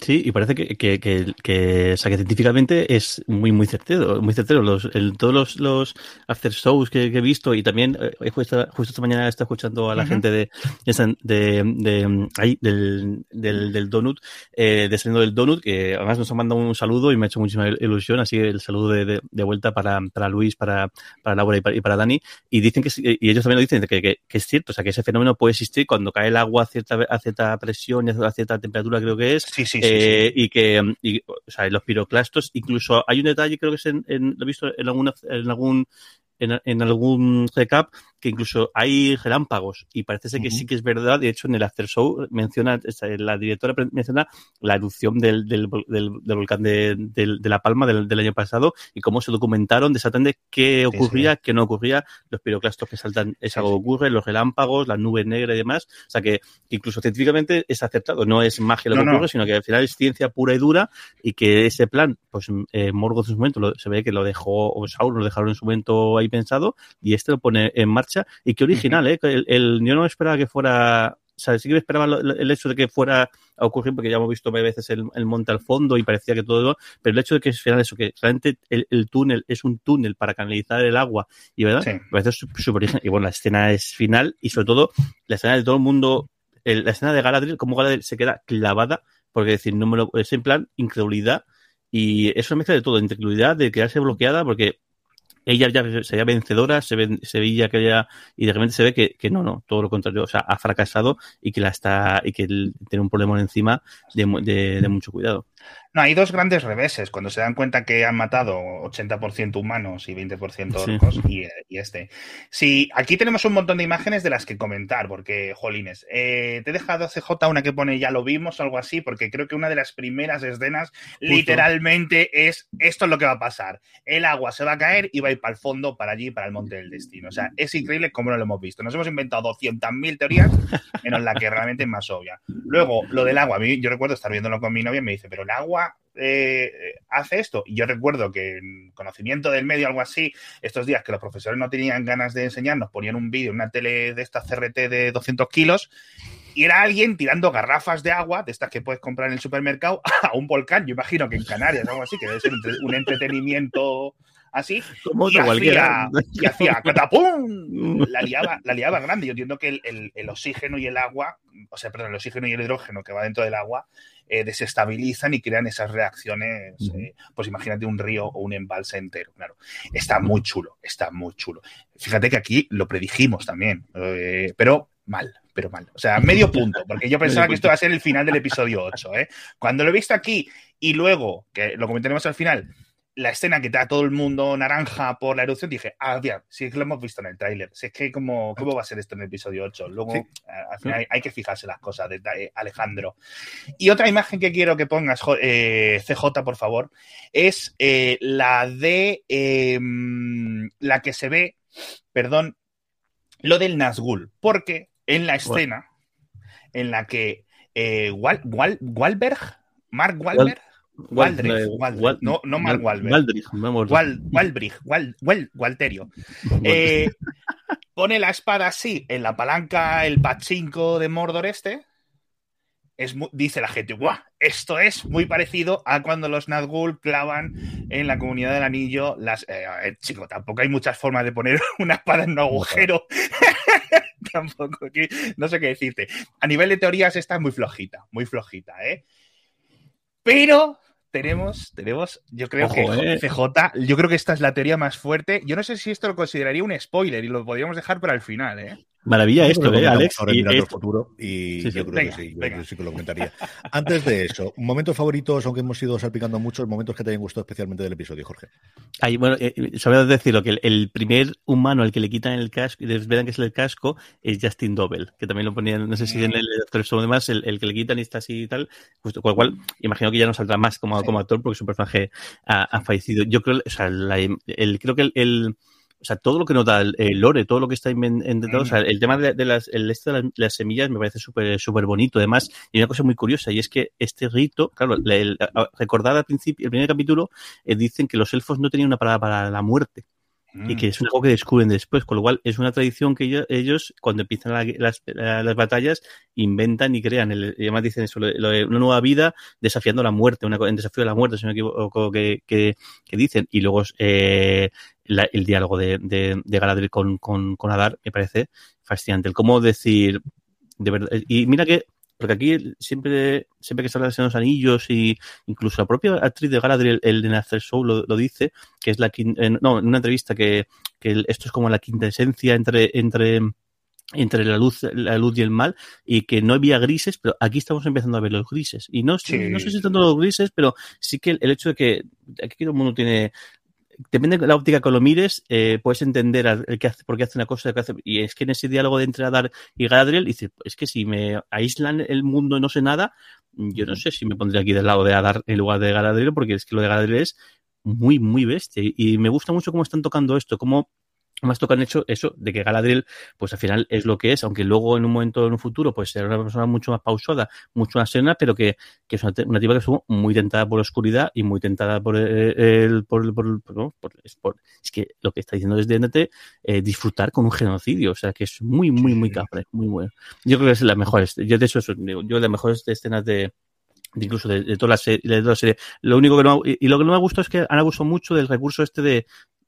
[SPEAKER 2] Sí, y parece que, que, que, que, o sea, que científicamente es muy, muy certero, muy certero. Los, el, todos los, los after shows que, he visto y también eh, justo, justo esta mañana está escuchando a la gente de, de, de, ahí, del, del, del Donut, eh, de del Donut, que además nos ha mandado un saludo y me ha hecho muchísima ilusión, así el saludo de, de, vuelta para, para Luis, para, para Laura y para, y para Dani, y dicen que, y ellos también lo dicen, que, que, que, es cierto, o sea, que ese fenómeno puede existir cuando cae el agua a cierta, a cierta presión y a cierta temperatura, creo que es.
[SPEAKER 3] Sí, sí,
[SPEAKER 2] eh, y que o sea, los piroclastos, incluso hay un detalle, creo que es en lo he visto en, alguna, en algún en, en, algún recap que incluso hay relámpagos y parece ser que uh -huh. sí que es verdad. De hecho, en el After Show menciona, la directora menciona la erupción del, del, del, del volcán de, de, La Palma del, año pasado y cómo se documentaron de qué ocurría, sí, sí. qué no ocurría, los piroclastos que saltan, es algo que ocurre, los relámpagos, las nubes negras y demás. O sea que incluso científicamente es aceptado, no es magia lo que no, ocurre, no. sino que al final es ciencia pura y dura y que ese plan, pues eh, Morgoth en su momento lo, se ve que lo dejó, o Sauron lo dejaron en su momento ahí pensado y este lo pone en marcha y qué original, ¿eh? El, el, yo no esperaba que fuera o sea, sí que me esperaba el hecho de que fuera a ocurrir, porque ya hemos visto varias veces el, el, monte al fondo y parecía que todo, pero el hecho de que es final eso, que realmente el, el, túnel es un túnel para canalizar el agua, y verdad, sí. me parece súper original. Y bueno, la escena es final, y sobre todo, la escena de todo el mundo, el, la escena de Galadriel, como Galadriel se queda clavada, porque decir, no me lo, es en plan incredulidad, y eso mezcla de todo, incredulidad, de quedarse bloqueada, porque ella ya sería vencedora, se, ve, se veía que ella, y de repente se ve que, que, no, no, todo lo contrario, o sea, ha fracasado y que la está, y que tiene un problema encima de, de, de mucho cuidado.
[SPEAKER 3] No, hay dos grandes reveses. Cuando se dan cuenta que han matado 80% humanos y 20% orcos sí. y, y, este. Sí, aquí tenemos un montón de imágenes de las que comentar, porque, jolines, eh, te he dejado CJ una que pone ya lo vimos o algo así, porque creo que una de las primeras escenas Justo. literalmente es esto es lo que va a pasar. El agua se va a caer y va a ir para el fondo, para allí, para el monte del destino. O sea, es increíble cómo no lo hemos visto. Nos hemos inventado 200.000 teorías, menos la que realmente es más obvia. Luego, lo del agua. A mí, yo recuerdo estar viéndolo con mi novia y me dice, pero el agua eh, hace esto. Y yo recuerdo que en conocimiento del medio, algo así, estos días que los profesores no tenían ganas de enseñarnos, ponían un vídeo, una tele de esta CRT de 200 kilos, y era alguien tirando garrafas de agua, de estas que puedes comprar en el supermercado, a un volcán. Yo imagino que en Canarias, algo así, que debe ser un entretenimiento así.
[SPEAKER 2] Como
[SPEAKER 3] y, hacía, y hacía catapum, la liaba, la liaba grande. Yo entiendo que el, el, el, oxígeno y el agua, o sea, perdón, el oxígeno y el hidrógeno que va dentro del agua, eh, desestabilizan y crean esas reacciones. Eh, pues imagínate un río o un embalse entero, claro. Está muy chulo, está muy chulo. Fíjate que aquí lo predijimos también, eh, pero mal, pero mal. O sea, medio punto, porque yo pensaba que esto va a ser el final del episodio 8. ¿eh? Cuando lo he visto aquí y luego, que lo comentaremos al final, la escena que te da todo el mundo naranja por la erupción, dije, ah, bien, si es que lo hemos visto en el tráiler, si es que cómo, cómo va a ser esto en el episodio 8. Luego, sí. al final hay, que fijarse las cosas, de, eh, Alejandro. Y otra imagen que quiero que pongas, eh, CJ, por favor, es eh, la de em, la que se ve, perdón, lo del Nazgul, porque en la escena en la que Wal, Wal, Walberg, Mark Wahlberg, Waldrich, Waldrich, no, no Mark Wahlberg. Waldrich, Wal, Walbrich, Wal, Wal, Walterio. Eh, pone la espada así en la palanca, el pachinko de Mordor este. Es muy, dice la gente, ¡guau! Esto es muy parecido a cuando los Nazgûl clavan en la comunidad del anillo las. Eh, eh, chico, tampoco hay muchas formas de poner una espada en un agujero. tampoco, no sé qué decirte. A nivel de teorías, está muy flojita, muy flojita, ¿eh? Pero tenemos, tenemos, yo creo que eh. CJ, yo creo que esta es la teoría más fuerte. Yo no sé si esto lo consideraría un spoiler y lo podríamos dejar para el final, ¿eh?
[SPEAKER 2] Maravilla esto, ¿eh, Alex?
[SPEAKER 1] Ahora y el futuro y sí, sí. yo creo venga, que sí, yo sí que lo comentaría. Antes de eso, momentos favoritos, aunque hemos ido salpicando muchos, momentos que te hayan gustado especialmente del episodio, Jorge.
[SPEAKER 2] Ahí, bueno, eh, sabes decirlo, que el, el, primer humano al que le quitan el casco y desvelan que es el casco es Justin Dobel, que también lo ponían, no sé si en el actor o demás, el, el, que le quitan y está así y tal, pues, con lo cual imagino que ya no saldrá más como, sí. como actor porque su personaje ha, ha, fallecido. Yo creo, o sea, la, el, creo que el, sea, todo lo que nos da el, el lore, todo lo que está inventado, mm. o sea, el tema de, de las, el este de las, las, semillas me parece súper súper bonito. Además, y una cosa muy curiosa, y es que este rito, claro, el, recordad al principio, el primer capítulo, eh, dicen que los elfos no tenían una palabra para la muerte y que es algo que descubren después, con lo cual es una tradición que ellos, cuando empiezan la, las, las, batallas, inventan y crean, y además dicen eso, una nueva vida desafiando la muerte, una, en desafío de la muerte, si no me equivoco, que, que, dicen, y luego eh, el diálogo de, de, de Galadriel con, con, con Adar me parece fascinante, el cómo decir, de verdad, y mira que porque aquí siempre, siempre que se habla de los anillos y incluso la propia actriz de Galadriel, el de Nacer Show, lo, lo, dice, que es la quinta, no, en una entrevista que, que esto es como la quinta esencia entre, entre, entre la luz, la luz y el mal, y que no había grises, pero aquí estamos empezando a ver los grises. Y no, sí. no sé si tanto los grises, pero sí que el, el hecho de que aquí todo el mundo tiene depende de la óptica que lo mires, eh, puedes entender el que hace, por qué hace una cosa, que hace, y es que en ese diálogo de entre Adar y Galadriel, dice, es que si me aíslan el mundo y no sé nada, yo no sé si me pondría aquí del lado de Adar en lugar de Galadriel, porque es que lo de Galadriel es muy, muy bestia, y me gusta mucho cómo están tocando esto, cómo más tocan hecho eso de que Galadriel pues al final es lo que es aunque luego en un momento en un futuro pues será una persona mucho más pausada mucho más serena pero que, que es una, una tipa que estuvo muy tentada por la oscuridad y muy tentada por el por, por, por, no, por, es, por es, que lo que está diciendo desde NT eh, disfrutar con un genocidio o sea que es muy muy muy capre muy bueno yo creo que es la mejor yo de hecho eso, yo de las mejores escenas de incluso de, de, toda la serie, de toda la serie. Lo único que no, y, y lo que no me ha gustado es que han abusado mucho del recurso este de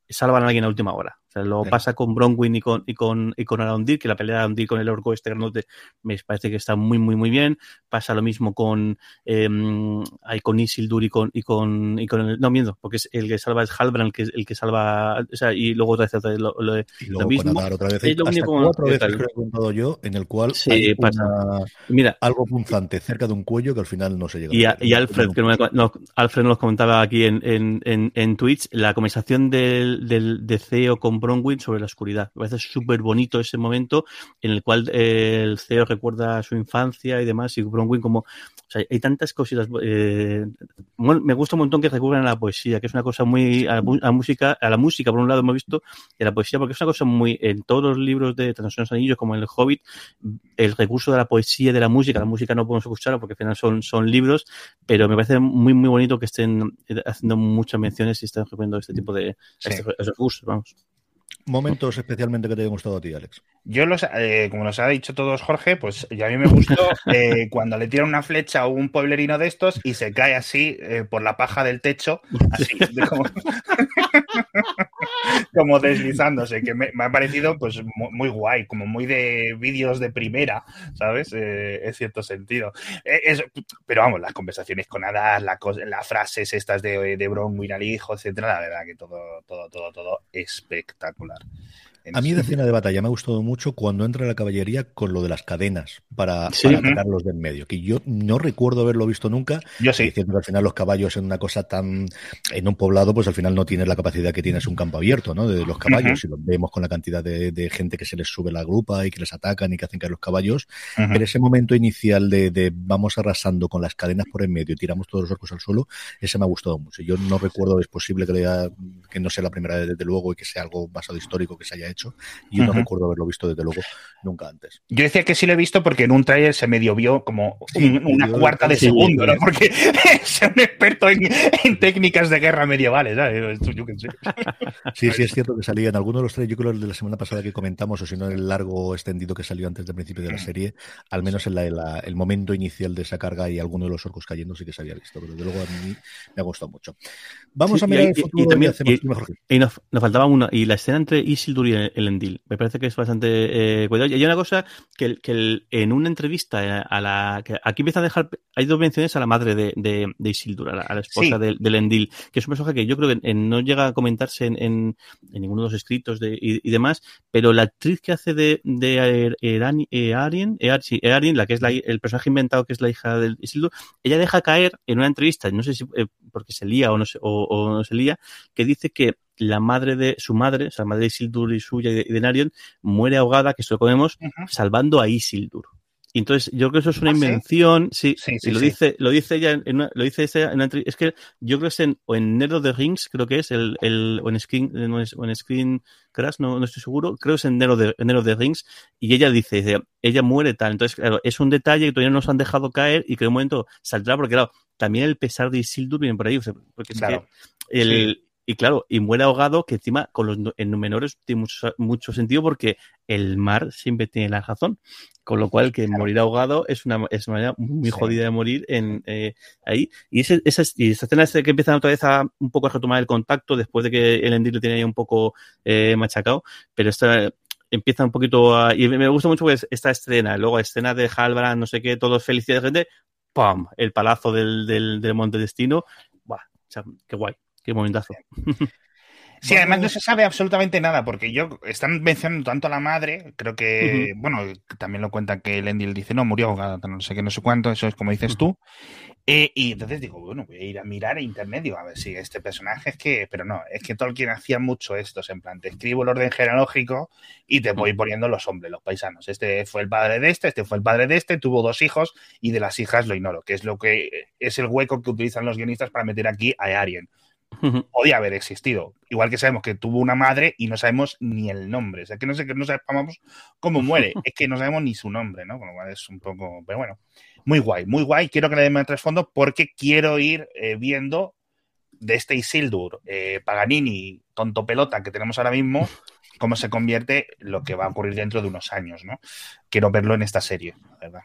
[SPEAKER 2] salvan a alguien a última hora. Sea, lo sí. pasa con Bronwyn y con, y con, y con Arondir, que la pelea de Arondir con el orco este granote me parece que está muy, muy, muy bien. Pasa lo mismo con, eh, con Isildur y con, y con, y con el, no, miento, porque es el que salva es Halbrand, que es el que salva, o sea, y luego otra vez lo, lo,
[SPEAKER 1] y luego lo mismo. Otra vez, es lo único cuatro veces creo que he contado yo, en el cual
[SPEAKER 2] sí, hay pasa.
[SPEAKER 1] Una, Mira, algo punzante cerca de un cuello que al final no se llega
[SPEAKER 2] y, a, y Alfred, que no, no, Alfred nos comentaba aquí en, en, en, en Twitch, la conversación del, del de CEO con Bronwyn sobre la oscuridad. Me parece súper bonito ese momento en el cual eh, el CEO recuerda su infancia y demás, y Bronwyn como... O sea, hay tantas cositas... Eh, me gusta un montón que recurran a la poesía, que es una cosa muy... A, a, música, a la música, por un lado, hemos visto, y a la poesía, porque es una cosa muy... En todos los libros de Transiciones Anillos, como en El Hobbit, el recurso de la poesía, de la música, la música no podemos escucharla porque al final son, son libros, pero me parece muy, muy bonito que estén haciendo muchas menciones y estén repitiendo este tipo de sí. este, recursos, vamos.
[SPEAKER 1] Momentos especialmente que te hayan gustado a ti, Alex.
[SPEAKER 3] Yo, los, eh, como nos ha dicho todos Jorge, pues ya a mí me gustó eh, cuando le tiran una flecha a un pueblerino de estos y se cae así eh, por la paja del techo, así, como, como, deslizándose, que me, ha parecido pues muy, guay, como muy de vídeos de primera, ¿sabes? Eh, en cierto sentido. Eh, es, pero vamos, las conversaciones con Hadas, la las frases estas de, de Bronwyn al hijo, etcétera, la verdad que todo, todo, todo, todo espectacular.
[SPEAKER 1] A mí de escena de batalla me ha gustado mucho cuando entra la caballería con lo de las cadenas para, para atacarlos del medio, que yo no recuerdo haberlo visto nunca.
[SPEAKER 3] Yo sí.
[SPEAKER 1] Diciendo que al final los caballos en una cosa tan... En un poblado, pues al final no tienes la capacidad que tienes un campo abierto, ¿no? De los caballos, y lo vemos con la cantidad de, gente que se les sube la grupa y que les atacan y que hacen caer los caballos. Pero ese momento inicial de, vamos arrasando con las cadenas por en medio y tiramos todos los orcos al suelo, ese me ha gustado mucho. Yo no recuerdo, es posible que, que no sea la primera vez desde luego y que sea algo basado histórico que se haya hecho y yo no recuerdo haberlo visto desde luego nunca antes.
[SPEAKER 3] Yo decía que sí lo he visto porque en un trailer se medio vio como una cuarta de segundo, ¿no? Porque es un experto en, técnicas de guerra medievales,
[SPEAKER 1] Sí, sí, es cierto que salía en alguno de los trailers, yo creo el de la semana pasada que comentamos, o si no en el largo extendido que salió antes del principio de la serie, al menos en la, el momento inicial de esa carga y alguno de los orcos cayendo sí que se había visto, pero desde luego a mí me ha gustado mucho. Vamos a mirar el futuro y, también,
[SPEAKER 2] y, nos, faltaba una, y la escena entre Isildur y el Endil. Me parece que es bastante eh, cuidado. Y hay una cosa que, que en una entrevista eh, a la. Que aquí empieza a dejar. Hay dos menciones a la madre de, de, de Isildur, a la, esposa del, Endil, que es un personaje que yo creo que no llega a comentarse en, en, ninguno de los escritos de, y, demás, pero la actriz que hace de, de Earien, Earien, la que es la, el personaje inventado que es la hija de Isildur, ella deja caer en una entrevista, no sé si eh, porque se lía o no, se, o no se lía, que dice que la madre de su madre, o sea, la madre de Isildur y suya y de, Narion, muere ahogada, que esto lo podemos, salvando a Isildur. Y entonces, yo creo que eso es una ¿Ah, invención, sí, sí, sí, lo dice, lo dice ella en una, lo dice ella en es que yo creo que es en, o en Nerd of the Rings, creo que es, el, el, o en Screen, o en Screen Crash, no, no estoy seguro, creo que es en Nerd of, the, of the Rings, y ella dice, ella muere tal. Entonces, claro, es un detalle que todavía no nos han dejado caer y que en un momento saldrá, porque claro, también el pesar de Isildur viene por ahí, porque es que el, y claro, y muere ahogado, que encima con los en menores tiene mucho, mucho sentido porque el mar siempre tiene la razón. Con lo cual, que morir ahogado es una, es manera muy jodida de morir en, eh, ahí. Y, esa, y esa escena que empieza otra vez a un poco a retomar el contacto después de que el Endir lo tiene ahí un poco eh, machacado. Pero esta empieza un poquito a. Y me gusta mucho pues, esta escena. Luego, escena de Halbrand, no sé qué, todos felicidades, gente. ¡Pam! El palazo del, del, del Monte Destino. ¡Buah! qué guay. Qué momentazo.
[SPEAKER 3] Sí, además no se sabe absolutamente nada, porque yo están mencionando tanto a la madre, creo que, bueno, también lo cuenta que Lendil dice, no, murió ahogada, no sé qué, no sé cuánto, eso es como dices tú. Eh, y entonces digo, bueno, voy a ir a mirar a internet, digo, a ver si este personaje es que, pero no, es que Tolkien hacía mucho esto, en plan, te escribo el orden genealógico y te voy poniendo los hombres, los paisanos. Este fue el padre de este, este fue el padre de este, tuvo dos hijos y de las hijas lo ignoro, que es lo que es el hueco que utilizan los guionistas para meter aquí a Arien podía haber existido. Igual que sabemos que tuvo una madre y no sabemos ni el nombre. O sea, que no sé que no sabemos cómo muere, es que no sabemos ni su nombre, ¿no? Con lo cual es un poco. Pero bueno, muy guay, muy guay. Quiero que le den más trasfondo porque quiero ir eh, viendo de este Isildur, eh, Paganini, tonto pelota que tenemos ahora mismo, cómo se convierte lo que va a ocurrir dentro de unos años, ¿no? Quiero verlo en esta serie, la verdad.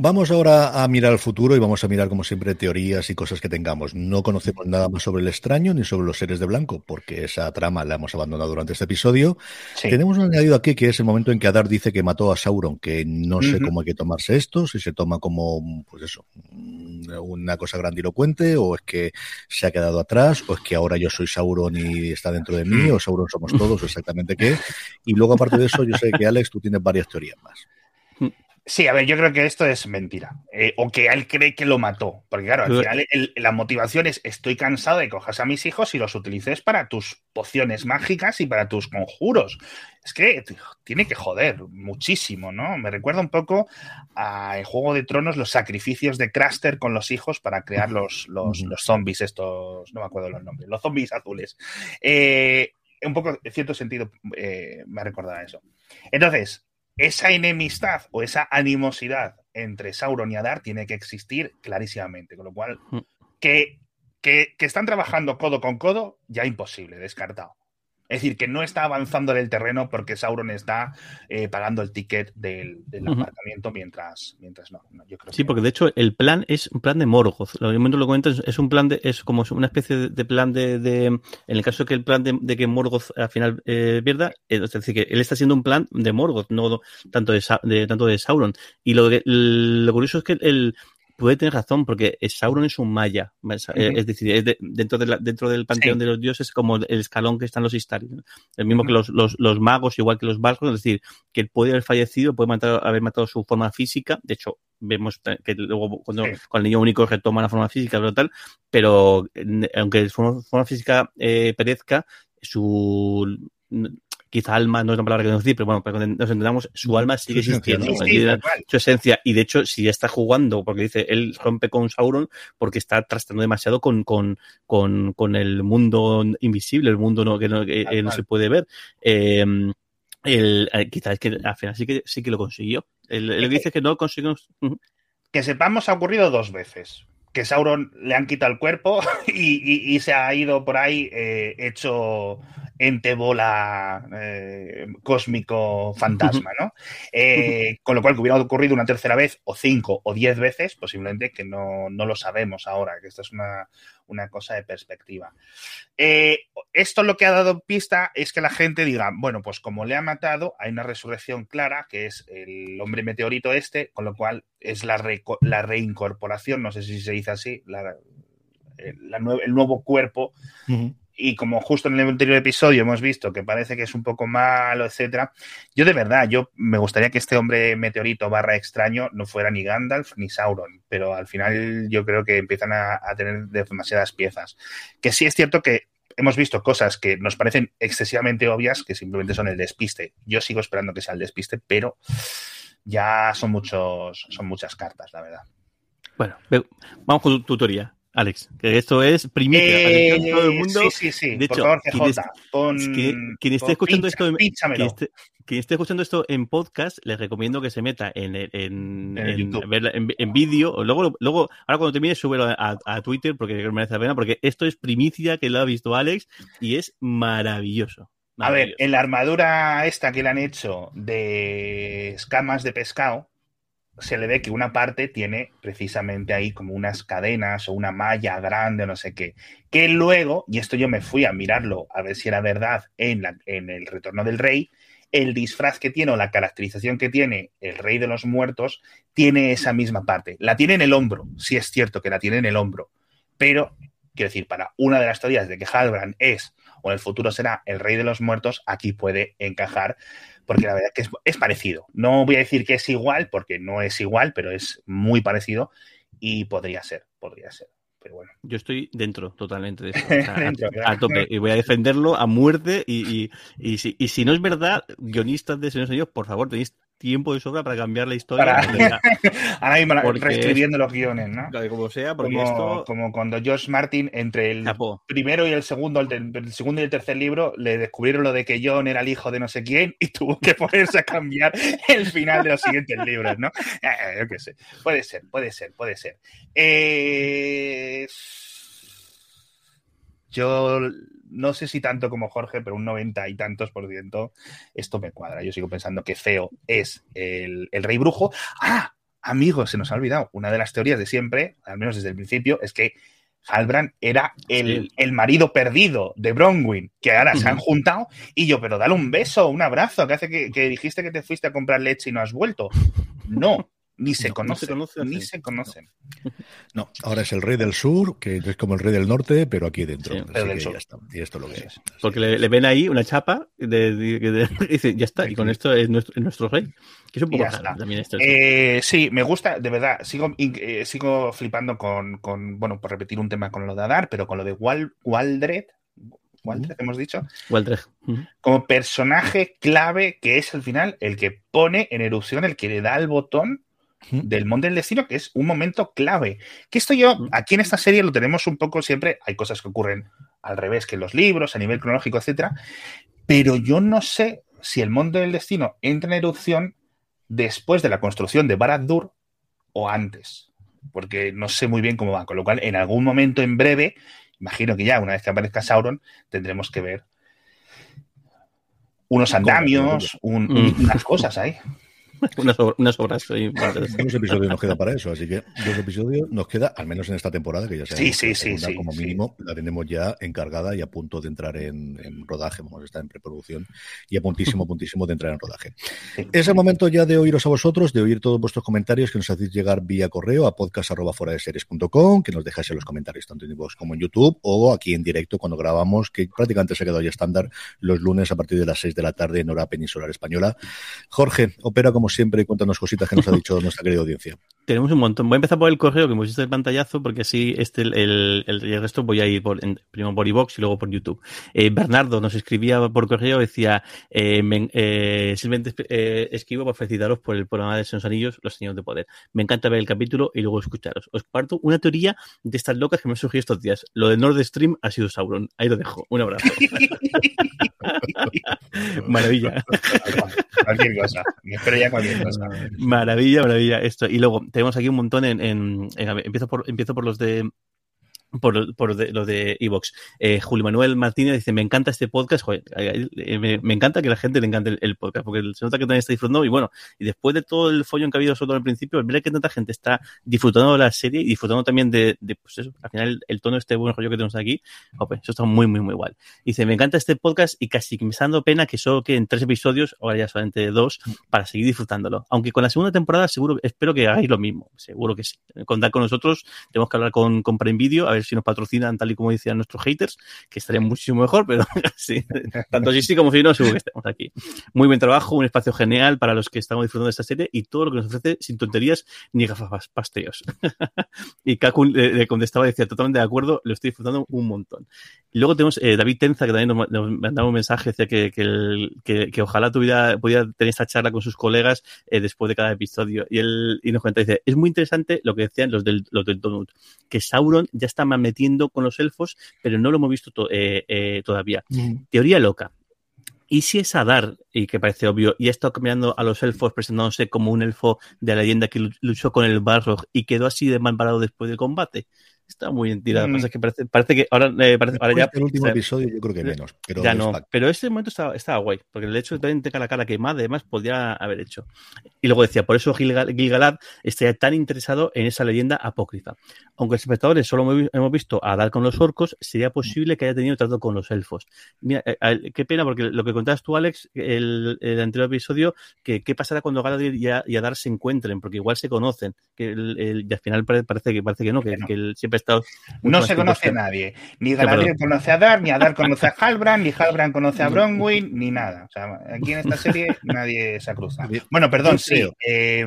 [SPEAKER 1] Vamos ahora a mirar al futuro y vamos a mirar, como siempre, teorías y cosas que tengamos. No conocemos nada más sobre el extraño ni sobre los seres de blanco, porque esa trama la hemos abandonado durante este episodio. Tenemos un añadido aquí que es el momento en que Adar dice que mató a Sauron, que no sé cómo hay que tomarse esto, si se toma como, pues eso, una cosa grandilocuente, o es que se ha quedado atrás, o es que ahora yo soy Sauron y está dentro de mí, o Sauron somos todos, o exactamente qué. Y luego, aparte de eso, yo sé que Alex, tú tienes varias teorías más.
[SPEAKER 3] Sí, a ver, yo creo que esto es mentira. Eh, o que él cree que lo mató. Porque claro, al final la motivación es estoy cansado de que cojas a mis hijos y los utilices para tus pociones mágicas y para tus conjuros. Es que tiene que joder muchísimo, ¿no? Me recuerda un poco a Juego de Tronos, los sacrificios de Craster con los hijos para crear los, los, zombies estos, no me acuerdo los nombres, los zombies azules. Eh, un poco, en cierto sentido, eh, me ha recordado a eso. Entonces, esa enemistad o esa animosidad entre Sauron y Adar tiene que existir clarísimamente, con lo cual mm. que, que, que están trabajando codo con codo, ya imposible, descartado. Es decir, que no está avanzando en el terreno porque Sauron está eh, pagando el ticket del, aparcamiento mientras, mientras no.
[SPEAKER 2] sí, porque de hecho el plan es un plan de Morgoth. Lo momento lo comentas, es un plan de, es como una especie de, plan de, de, en el caso de que el plan de, que Morgoth al final eh, pierda, eh, es decir, que él está haciendo un plan de Morgoth, no tanto de, tanto de Sauron. Y lo, lo curioso es que el, puede tener razón, porque Sauron es un maya. Es decir, dentro, de dentro del panteón de los dioses, como el escalón que están los Istari. El mismo que los, los, magos, igual que los Valkos, es decir, que puede haber fallecido, puede haber matado su forma física. De hecho, vemos que luego cuando, el niño único retoma la forma física, pero tal, pero aunque su forma, física eh, perezca, su quizá alma no es una palabra que nos decir, pero bueno, para que nos entendamos, su alma sigue existiendo, su esencia. Y de hecho, si ya está jugando, porque dice, él rompe con Sauron porque está trastando demasiado con, con, con, con el mundo invisible, el mundo no, que, no, no se puede ver. Em, el, eh, quizás es que al final sí que, sí que lo consiguió. Él, dice que no consiguió.
[SPEAKER 3] Que sepamos, ha ocurrido dos veces que Sauron le han quitado el cuerpo y, se ha ido por ahí eh, hecho ente bola eh, cósmico fantasma, ¿no? Eh, con lo cual que hubiera ocurrido una tercera vez o cinco o diez veces, posiblemente que no, lo sabemos ahora, que esto es una, cosa de perspectiva. Eh, esto lo que ha dado pista es que la gente diga, bueno, pues como le ha matado, hay una resurrección clara, que es el hombre meteorito este, con lo cual es la, la reincorporación, no sé si se dice así, el nuevo cuerpo y como justo en el anterior episodio hemos visto que parece que es un poco malo, etcétera, yo de verdad, yo me gustaría que este hombre meteorito barra extraño no fuera ni Gandalf ni Sauron, pero al final yo creo que empiezan a, tener demasiadas piezas. Que sí es cierto que hemos visto cosas que nos parecen excesivamente obvias, que simplemente son el despiste. Yo sigo esperando que sea el despiste, pero ya son muchos, son muchas cartas, la verdad.
[SPEAKER 2] Bueno, vamos con tu tutoría. Alex, que esto es primicia
[SPEAKER 3] eh, todo el mundo. Sí, sí, sí. De hecho,
[SPEAKER 2] quien, esté escuchando esto, en, quien, esté, escuchando esto en podcast, les recomiendo que se meta en, en, en, vídeo. Luego, luego, ahora cuando termine, súbelo a, Twitter porque merece la pena, porque esto es primicia que lo ha visto Alex y es maravilloso.
[SPEAKER 3] A ver, en la armadura esta que le han hecho de escamas de pescado, se le ve que una parte tiene precisamente ahí como unas cadenas o una malla grande no sé qué, que luego, y esto yo me fui a mirarlo a ver si era verdad en, en el retorno del rey, el disfraz que tiene o la caracterización que tiene el rey de los muertos tiene esa misma parte. La tiene en el hombro, sí es cierto que la tiene en el hombro, pero quiero decir, para una de las teorías de que Halbrand es o en el futuro será el rey de los muertos, aquí puede encajar porque la verdad es que es, parecido. No voy a decir que es igual, porque no es igual, pero es muy parecido y podría ser, podría ser. Pero bueno.
[SPEAKER 2] Yo estoy dentro totalmente de eso. a, tope. Y voy a defenderlo a muerte. Y, y, si, y si no es verdad, guionistas de Señores Unidos, por favor, tenéis tiempo de sobra para cambiar la historia.
[SPEAKER 3] Ahora mismo reescribiendo los guiones, ¿no?
[SPEAKER 2] Como sea, porque
[SPEAKER 3] como,
[SPEAKER 2] esto...
[SPEAKER 3] como cuando George Martin, entre el primero y el segundo, el, segundo y el tercer libro, le descubrieron lo de que John era el hijo de no sé quién y tuvo que ponerse a cambiar el final de los siguientes libros, ¿no? Eh, yo qué sé. Puede ser, puede ser, puede ser. Eh... Yo no sé si tanto como Jorge, pero un 90 y tantos por ciento, esto me cuadra. Yo sigo pensando que Feo es el, rey brujo. Ah, amigos, se nos ha olvidado. Una de las teorías de siempre, al menos desde el principio, es que Halbrand era el, marido perdido de Bronwyn, que ahora se han juntado. Y yo, pero dale un beso, un abrazo, que hace que, que dijiste que te fuiste a comprar leche y no has vuelto. No, ni se, conocen, ni se conocen.
[SPEAKER 1] No, ahora es el rey del sur, que es como el rey del norte, pero aquí dentro. Y esto lo que es.
[SPEAKER 2] Porque le, ven ahí una chapa de, y dicen, ya está, y con esto es nuestro, rey. Que es un poco también esto.
[SPEAKER 3] Eh, sí, me gusta, de verdad, sigo, eh, sigo flipando con, con, bueno, por repetir un tema con lo de Adar, pero con lo de Wal, Waldred, Waldred, hemos dicho.
[SPEAKER 2] Waldred.
[SPEAKER 3] Como personaje clave que es al final el que pone en erupción, el que le da el botón del Monte del Destino, que es un momento clave. Que esto yo, aquí en esta serie lo tenemos un poco siempre, hay cosas que ocurren al revés que en los libros, a nivel cronológico, etcétera, pero yo no sé si el Monte del Destino entra en erupción después de la construcción de Barad-dûr o antes, porque no sé muy bien cómo va, con lo cual en algún momento en breve, imagino que ya una vez que aparezca Sauron, tendremos que ver unos andamios, unas cosas ahí.
[SPEAKER 2] unas, obras, unas obras ahí.
[SPEAKER 1] Dos episodios nos queda para eso, así que dos episodios nos queda, al menos en esta temporada, que ya sabemos
[SPEAKER 3] sí, sí,
[SPEAKER 1] que
[SPEAKER 3] sí,
[SPEAKER 1] como
[SPEAKER 3] sí,
[SPEAKER 1] mínimo la tenemos ya encargada y a punto de entrar en, en rodaje, vamos a estar en preproducción y a puntísimo, puntísimo de entrar en rodaje. Es el momento ya de oíros a vosotros, de oír todos vuestros comentarios que nos hacéis llegar vía correo a podcast.foradeseries.com, que nos dejáis en los comentarios tanto en iVoox como en YouTube o aquí en directo cuando grabamos, que prácticamente se ha quedado ya estándar los lunes a partir de las 6 de la tarde en hora peninsular española. Jorge, opera como siempre cuéntanos cositas que nos ha dicho nuestra querida audiencia.
[SPEAKER 2] Tenemos un montón. Voy a empezar por el correo que hemos visto el pantallazo, porque así este, el, el, el resto voy a ir por, en, primero por iVox y luego por YouTube. Eh, Bernardo nos escribía por correo, decía, eh, me, eh, simplemente eh, escribo para felicitaros por el programa de Senos Anillos, Los Señores de Poder. Me encanta ver el capítulo y luego escucharos. Os parto una teoría de estas locas que me han surgido estos días. Lo de Nord Stream ha sido Sauron. Ahí lo dejo. Un abrazo. maravilla.
[SPEAKER 3] Cualquier cosa. Me espero ya cualquier cosa.
[SPEAKER 2] Maravilla, maravilla. Esto. Y luego tenemos aquí un montón en, en, en empiezo por empiezo por los de por, por lo de Evox. Eh, Julio Manuel Martínez dice, me encanta este podcast, eh, me, encanta que la gente le encante el, podcast, porque se nota que también está disfrutando y bueno, y después de todo el follón que ha habido sobre todo al principio, ver que tanta gente está disfrutando de la serie y disfrutando también de, pues eso, al final el, tono este buen rollo que tenemos aquí, eso está muy, muy, muy igual. Dice, me encanta este podcast y casi me está dando pena que solo queden tres episodios, ahora ya solamente dos, para seguir disfrutándolo. Aunque con la segunda temporada seguro, espero que hagáis lo mismo, seguro que sí. Contar con nosotros, tenemos que hablar con, con Prime Video, a ver si nos patrocinan tal y como decían nuestros haters, que estaría muchísimo mejor, pero sí, tanto si sí como si no, seguro que estemos aquí. Muy buen trabajo, un espacio genial para los que estamos disfrutando de esta serie y todo lo que nos ofrece sin tonterías ni gafas pasteos. y Kaku le, le, contestaba decía, totalmente de acuerdo, lo estoy disfrutando un montón. Luego tenemos eh, David Tenza, que también nos, mandaba un mensaje, decía que, que, que ojalá tuviera, pudiera tener esta charla con sus colegas eh, después de cada episodio. Y él y nos cuenta, dice, es muy interesante lo que decían los del, los del Donut, que Sauron ya está metiendo con los elfos, pero no lo hemos visto to eh, eh, todavía. Mm. Teoría loca. ¿Y si es Adar, y que parece obvio, y ha estado cambiando a los elfos presentándose como un elfo de la leyenda que luchó con el Balrog y quedó así de mal parado después del combate? Está muy bien tirada. Mm. Pasa que parece, parece, que ahora, eh, parece, ahora ya.
[SPEAKER 1] El último o sea, episodio yo creo que menos. Pero
[SPEAKER 2] ya no, pero ese momento estaba, estaba, guay, porque el hecho de también tenga la cara quemada, además, podría haber hecho. Y luego decía, por eso Gil-galad estaría tan interesado en esa leyenda apócrifa. Aunque los espectadores solo hemos visto a dar con los orcos, sería posible que haya tenido trato con los elfos. Mira, eh, qué pena, porque lo que contabas tú, Alex, el, el anterior episodio, que qué pasará cuando Galadriel y, y Adar se encuentren, porque igual se conocen, que el, el, y al final parece que parece que no, que, que él siempre
[SPEAKER 3] no se conoce a nadie. Ni Galadriel sí, conoce a Dar, ni Adar conoce a Halbrand, ni Halbrand conoce a Bronwyn, ni nada. O sea, aquí en esta serie nadie se cruza. Bueno, perdón, sí. Eh,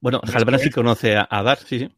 [SPEAKER 2] bueno, Halbrand sí conoce a Adar, sí, sí.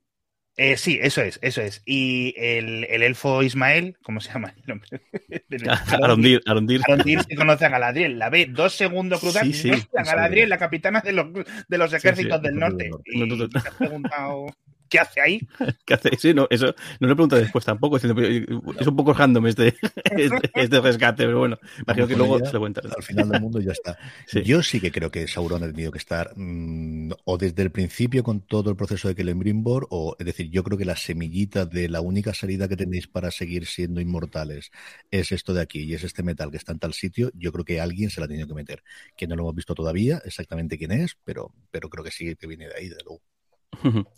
[SPEAKER 3] Eh, sí, eso es, eso es. Y el, el, elfo Ismael, ¿cómo se llama el nombre?
[SPEAKER 2] Arondir, Arondir.
[SPEAKER 3] Arondir se conoce a Galadriel, la ve dos segundos cruzar.
[SPEAKER 2] Sí, sí,
[SPEAKER 3] a Galadriel, la capitana de los, de los ejércitos sí, del norte. No, no, no. te has preguntado ¿qué hace ahí?
[SPEAKER 2] ¿Qué hace? Sí, no, eso no le pregunto después tampoco. Es un poco random este, este, este rescate, pero bueno, imagino que luego
[SPEAKER 1] ya,
[SPEAKER 2] se lo cuentas.
[SPEAKER 1] Al final del mundo ya está. Sí. Yo sí que creo que Sauron ha tenido que estar mmm, o desde el principio con todo el proceso de Celebrimbor, o es decir, yo creo que la semillita de la única salida que tenéis para seguir siendo inmortales es esto de aquí y es este metal que está en tal sitio. Yo creo que alguien se la ha tenido que meter. Que no lo hemos visto todavía exactamente quién es, pero, pero creo que sí que viene de ahí, de luego.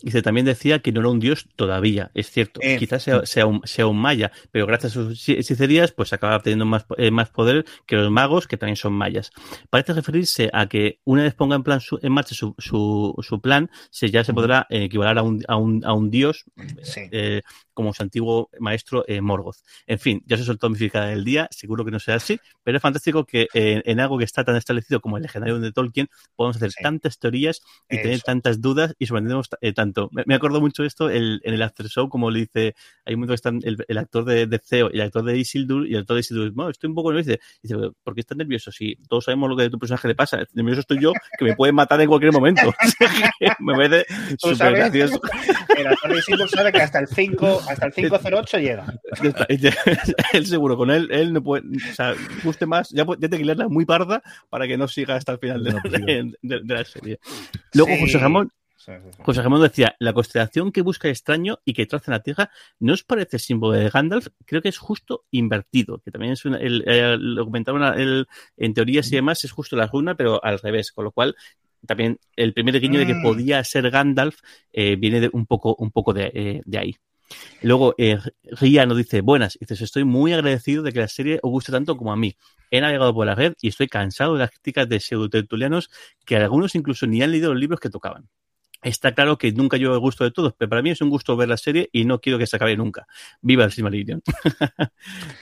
[SPEAKER 2] Dice, también decía que no era un dios todavía, es cierto. Eh, Quizás sea, sea, un, sea, un, maya, pero gracias a sus hechicerías, pues acaba teniendo más, eh, más poder que los magos, que también son mayas. Parece referirse a que una vez ponga en, plan su, en marcha su, su, su, plan, se, ya se podrá eh, equivaler a un, a un, a un dios,
[SPEAKER 3] sí.
[SPEAKER 2] Como su antiguo maestro eh, Morgoth. En fin, ya se soltó mi física del día, seguro que no sea así, pero es fantástico que eh, en algo que está tan establecido como el legendario de Tolkien podamos hacer sí. tantas teorías y Eso. tener tantas dudas y sorprendemos eh, tanto. Me, me, acuerdo mucho esto el, en el After Show, como le dice, hay un momento que están el, el actor de, de, Theo y el actor de Isildur, y el actor de Isildur no, estoy un poco nervioso. Dice, ¿por qué estás nervioso? Si todos sabemos lo que a tu personaje le pasa, nervioso estoy yo, que me puede matar en cualquier momento. me parece súper gracioso.
[SPEAKER 3] El actor de Isildur sabe que hasta el 5, hasta el 508 llega.
[SPEAKER 2] él seguro, con él, él no puede, o sea, guste más, ya, ya te que muy parda para que no siga hasta el final de, de, de, de la serie. Luego, sí. José Ramón, José Ramón decía, la constelación que busca el extraño y que traza en la Tierra, ¿no os parece símbolo de Gandalf? Creo que es justo invertido, que también es una, el, lo comentaba el, en teorías y demás, es justo la runa, pero al revés, con lo cual también el primer guiño de que mm. podía ser Gandalf eh, viene de un poco, un poco de, eh, de ahí. Luego, eh, Ria nos dice, buenas, dices, estoy muy agradecido de que la serie os guste tanto como a mí. He navegado por la red y estoy cansado de las críticas de pseudo-tertulianos que algunos incluso ni han leído los libros que tocaban. Está claro que nunca yo el gusto de todos, pero para mí es un gusto ver la serie y no quiero que se acabe nunca. Viva el Silmarillion.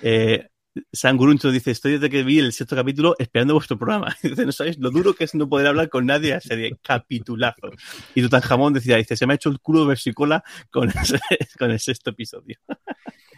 [SPEAKER 2] eh, San Gruncho dice, estoy desde que vi el sexto capítulo esperando vuestro programa. Dice, no sabéis lo duro que es no poder hablar con nadie a serie. Capitulazo. Y Tutanjamón decía, dice, se me ha hecho el culo de versicola con, con el sexto episodio.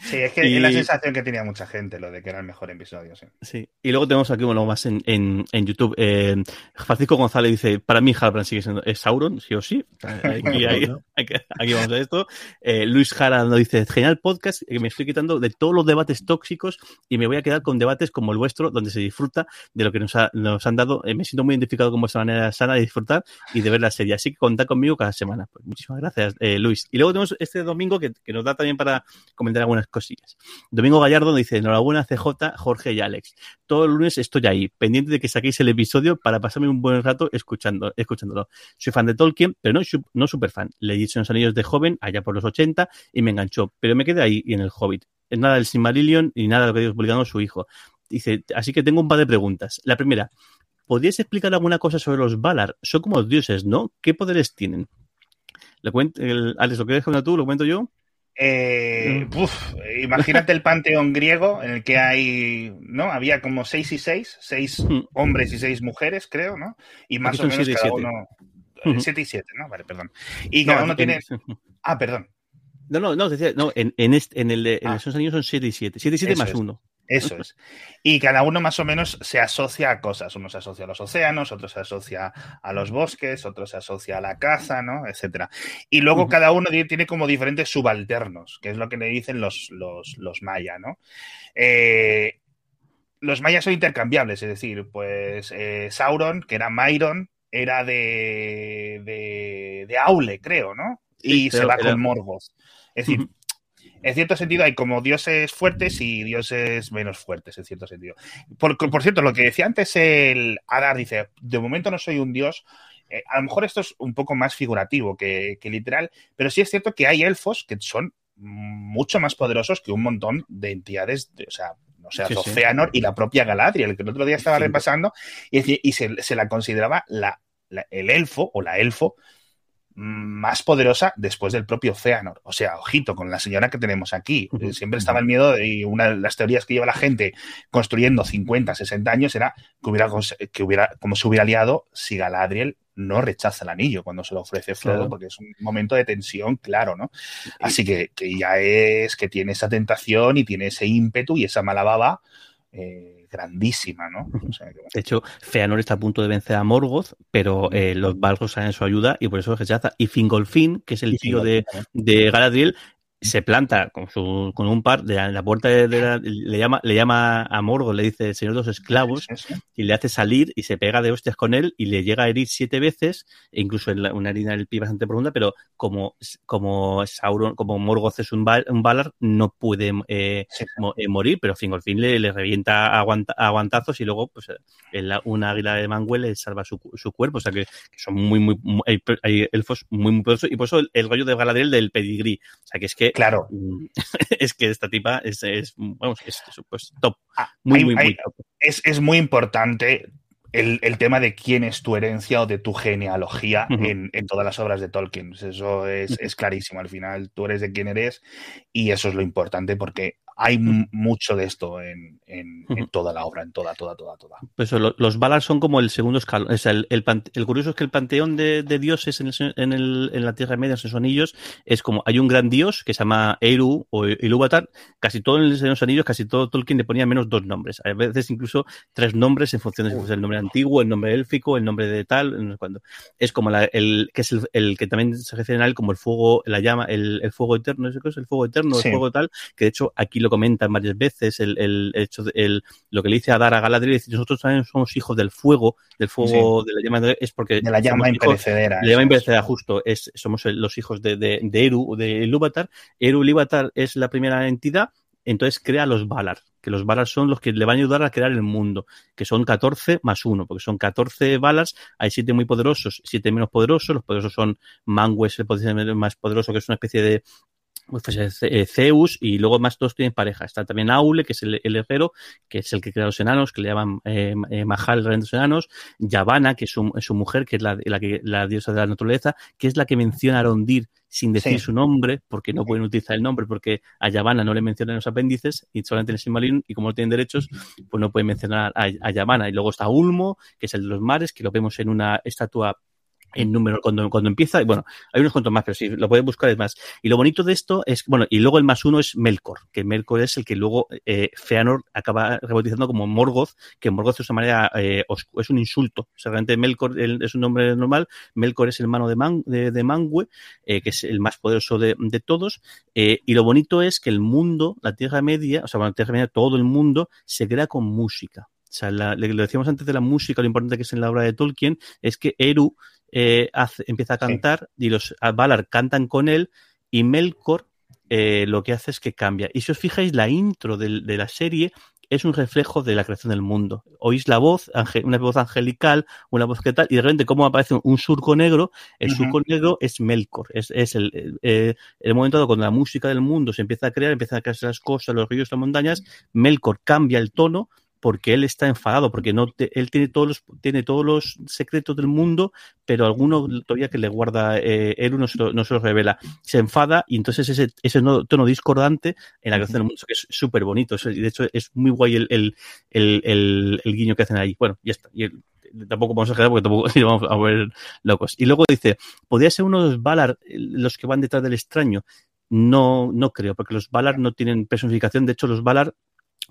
[SPEAKER 3] Sí, es que es la sensación que tenía mucha gente, lo de que era el mejor episodio. Sí.
[SPEAKER 2] sí. Y luego tenemos aquí, bueno, más en, en, en YouTube. Eh, Francisco González dice: Para mí, Halbrand sigue siendo es Sauron, sí o sí. Aquí, aquí, vamos a esto. Eh, Luis Jara nos dice: Genial podcast, que me estoy quitando de todos los debates tóxicos y me voy a quedar con debates como el vuestro, donde se disfruta de lo que nos, ha, nos han dado. Eh, me siento muy identificado con vuestra manera sana de disfrutar y de ver la serie. Así que contad conmigo cada semana. Pues muchísimas gracias, eh, Luis. Y luego tenemos este domingo que, que nos da también para comentar algunas cosillas. Domingo Gallardo dice, enhorabuena CJ, Jorge y Alex. Todo el lunes estoy ahí, pendiente de que saquéis el episodio para pasarme un buen rato escuchando, escuchándolo. Soy fan de Tolkien, pero no, no super fan. Leí los anillos de joven, allá por los 80, y me enganchó, pero me quedé ahí y en el Hobbit. Nada del Silmarillion y nada de lo que Dios publicando su hijo. Dice, así que tengo un par de preguntas. La primera, ¿podrías explicar alguna cosa sobre los Valar? Son como dioses, ¿no? ¿Qué poderes tienen? ¿Lo Alex, ¿lo quieres contar tú? ¿Lo cuento yo?
[SPEAKER 3] Eh, mm. imagínate el panteón griego en el que hay, ¿no? Había como seis y seis, seis mm. hombres y seis mujeres, creo, ¿no? Y más o menos cada uno. Eh, siete y siete, ¿no? Vale, perdón. Y cada uno tiene. Ah, perdón.
[SPEAKER 2] No, no, no, decía, no en, en, este, en el de ah. esos años son siete y siete. Siete y siete más uno.
[SPEAKER 3] Eso es. Y cada uno más o menos se asocia a cosas. Uno se asocia a los océanos, otro se asocia a los bosques, otro se asocia a la caza, ¿no? Etcétera. Y luego cada uno tiene como diferentes subalternos, que es lo que le dicen los, los, los mayas, ¿no? Eh, los mayas son intercambiables, es decir, pues eh, Sauron, que era Myron, era de, de, de Aule, creo, ¿no? Y se va con Morgoth. Es decir, en cierto sentido hay como dioses fuertes y dioses menos fuertes, en cierto sentido. Por, cierto, lo que decía antes el Adar dice, de momento no soy un dios, eh, a lo mejor esto es un poco más figurativo que, literal, pero sí es cierto que hay elfos que son mucho más poderosos que un montón de entidades, o sea, o sea, Océanor y la propia Galadriel, que el otro día estaba repasando y, se, la consideraba la, el elfo o la elfo más poderosa después del propio Feanor. O sea, ojito con la señora que tenemos aquí. Siempre estaba el miedo y una de las teorías que lleva la gente construyendo 50, 60 años era que hubiera, que hubiera como se hubiera liado si Galadriel no rechaza el anillo cuando se lo ofrece Frodo, porque es un momento de tensión, claro, ¿no? Así que, que, ya es que tiene esa tentación y tiene ese ímpetu y esa mala baba. Eh, grandísima, ¿no?
[SPEAKER 2] De hecho, Feanor está a punto de vencer a Morgoth, pero eh, los Balros salen en su ayuda y por eso rechaza. Y Fingolfin, que es el tío de, de Galadriel, se planta con, su, con un par de la, puerta de, la, le llama le llama a Morgo le dice señor de los esclavos y le hace salir y se pega de hostias con él y le llega a herir siete veces e incluso en una herida del pie bastante profunda pero como como Sauron como Morgoth es un, un Valar no puede eh, eh, morir pero fin al fin le, le revienta a, aguantazos y luego pues una águila de Manguel le salva su, su, cuerpo o sea que, son muy muy, hay, elfos muy muy poderosos y por eso el, el rollo de Galadriel del pedigrí o sea que es que
[SPEAKER 3] Claro.
[SPEAKER 2] Es que esta tipa es, es vamos, es, pues, top.
[SPEAKER 3] Ah, muy, muy, muy top. Es, es, muy importante el, el, tema de quién es tu herencia o de tu genealogía en, en, todas las obras de Tolkien. Eso es, es, clarísimo. Al final, tú eres de quién eres y eso es lo importante porque hay mucho de esto en, toda la obra, en toda, toda, toda, toda.
[SPEAKER 2] Pues los Valar son como el segundo escalón. el, curioso es que el panteón de, dioses en, el, en, la Tierra Media, en sus anillos, es como hay un gran dios que se llama Eru o Ilúvatar. Casi todo en los anillos, casi todo Tolkien le ponía menos dos nombres. A veces incluso tres nombres en función de si fuese el nombre antiguo, el nombre élfico, el nombre de tal, no sé cuándo. Es como el que es el, que también se refiere a él como el fuego, la llama, el, fuego eterno, ¿es el fuego eterno, el fuego tal, que de hecho aquí lo lo comentan varias veces, el, el hecho de, el, lo que le dice a Dar a Galadriel, dice, nosotros también somos hijos del fuego, del fuego
[SPEAKER 3] Sí.
[SPEAKER 2] de la llama, es porque
[SPEAKER 3] De la llama imperecedera.
[SPEAKER 2] la llama imperecedera, justo, es, somos los hijos de, de, de Eru, de Ilúvatar. Eru Ilúvatar es la primera entidad, entonces crea los Valar, que los Valar son los que le van a ayudar a crear el mundo, que son 14 más 1, porque son 14 Valars, hay 7 muy poderosos, 7 menos poderosos, los poderosos son Mangue, es el más poderoso, que es una especie de pues, eh, Zeus, y luego más dos tienen pareja. Está también Aule, que es el, el herrero, que es el que crea los enanos, que le llaman eh, eh, Mahal, el rey de los enanos. Yavanna, que es su, mujer, que es la, la, que, la diosa de la naturaleza, que es la que menciona a Arondir sin decir
[SPEAKER 3] Sí.
[SPEAKER 2] su nombre, porque no pueden utilizar el nombre, porque a Yavanna no le mencionan los apéndices y solamente en el Silmarillion, y como no tienen derechos, pues no pueden mencionar a, a Yavanna. Y luego está Ulmo, que es el de los mares, que lo vemos en una estatua en número cuando, cuando empieza, bueno, hay unos cuantos más, pero si lo puedes buscar es más. Y lo bonito de esto es, bueno, y luego el más uno es Melkor, que Melkor es el que luego eh, Feanor acaba rebautizando como Morgoth, que Morgoth es una manera, eh, es un insulto. O sea, realmente Melkor el- es un nombre normal, Melkor es el hermano de, Man- de, de Mangue, eh, que es el más poderoso de, de todos, eh, y lo bonito es que el mundo, la Tierra Media, o sea, bueno, la Tierra Media, todo el mundo, se crea con música. O sea, la- le- lo decíamos antes de la música, lo importante que es en la obra de Tolkien, es que Eru eh, hace- empieza a
[SPEAKER 3] Sí.
[SPEAKER 2] cantar y los Valar cantan con él y Melkor eh, lo que hace es que cambia. Y si os fijáis, la intro de, la serie es un reflejo de la creación del mundo. Oís la voz, una voz angelical, una voz que tal, y de repente cómo aparece un, surco negro, el surco negro es Melkor, es, es el, el, eh, el momento dado cuando la música del mundo se empieza a crear, empiezan a crearse las cosas, los ríos, las montañas, Melkor cambia el tono porque él está enfadado, porque no te- él tiene todos los tiene todos los secretos del mundo, pero alguno todavía que le guarda eh, Eru no se, lo, no se lo revela. Se enfada y entonces ese, ese no- tono discordante en la creación del mundo, que es súper bonito. Y de hecho, es muy guay el, el, el, guiño que hacen ahí. Bueno, ya está. Y tampoco vamos a quedar porque tampoco vamos a ver locos. Y luego dice, ¿podría ser uno de los Valar eh, los que van detrás del extraño? No, no creo, porque los Valar no tienen personificación. De hecho, los Valar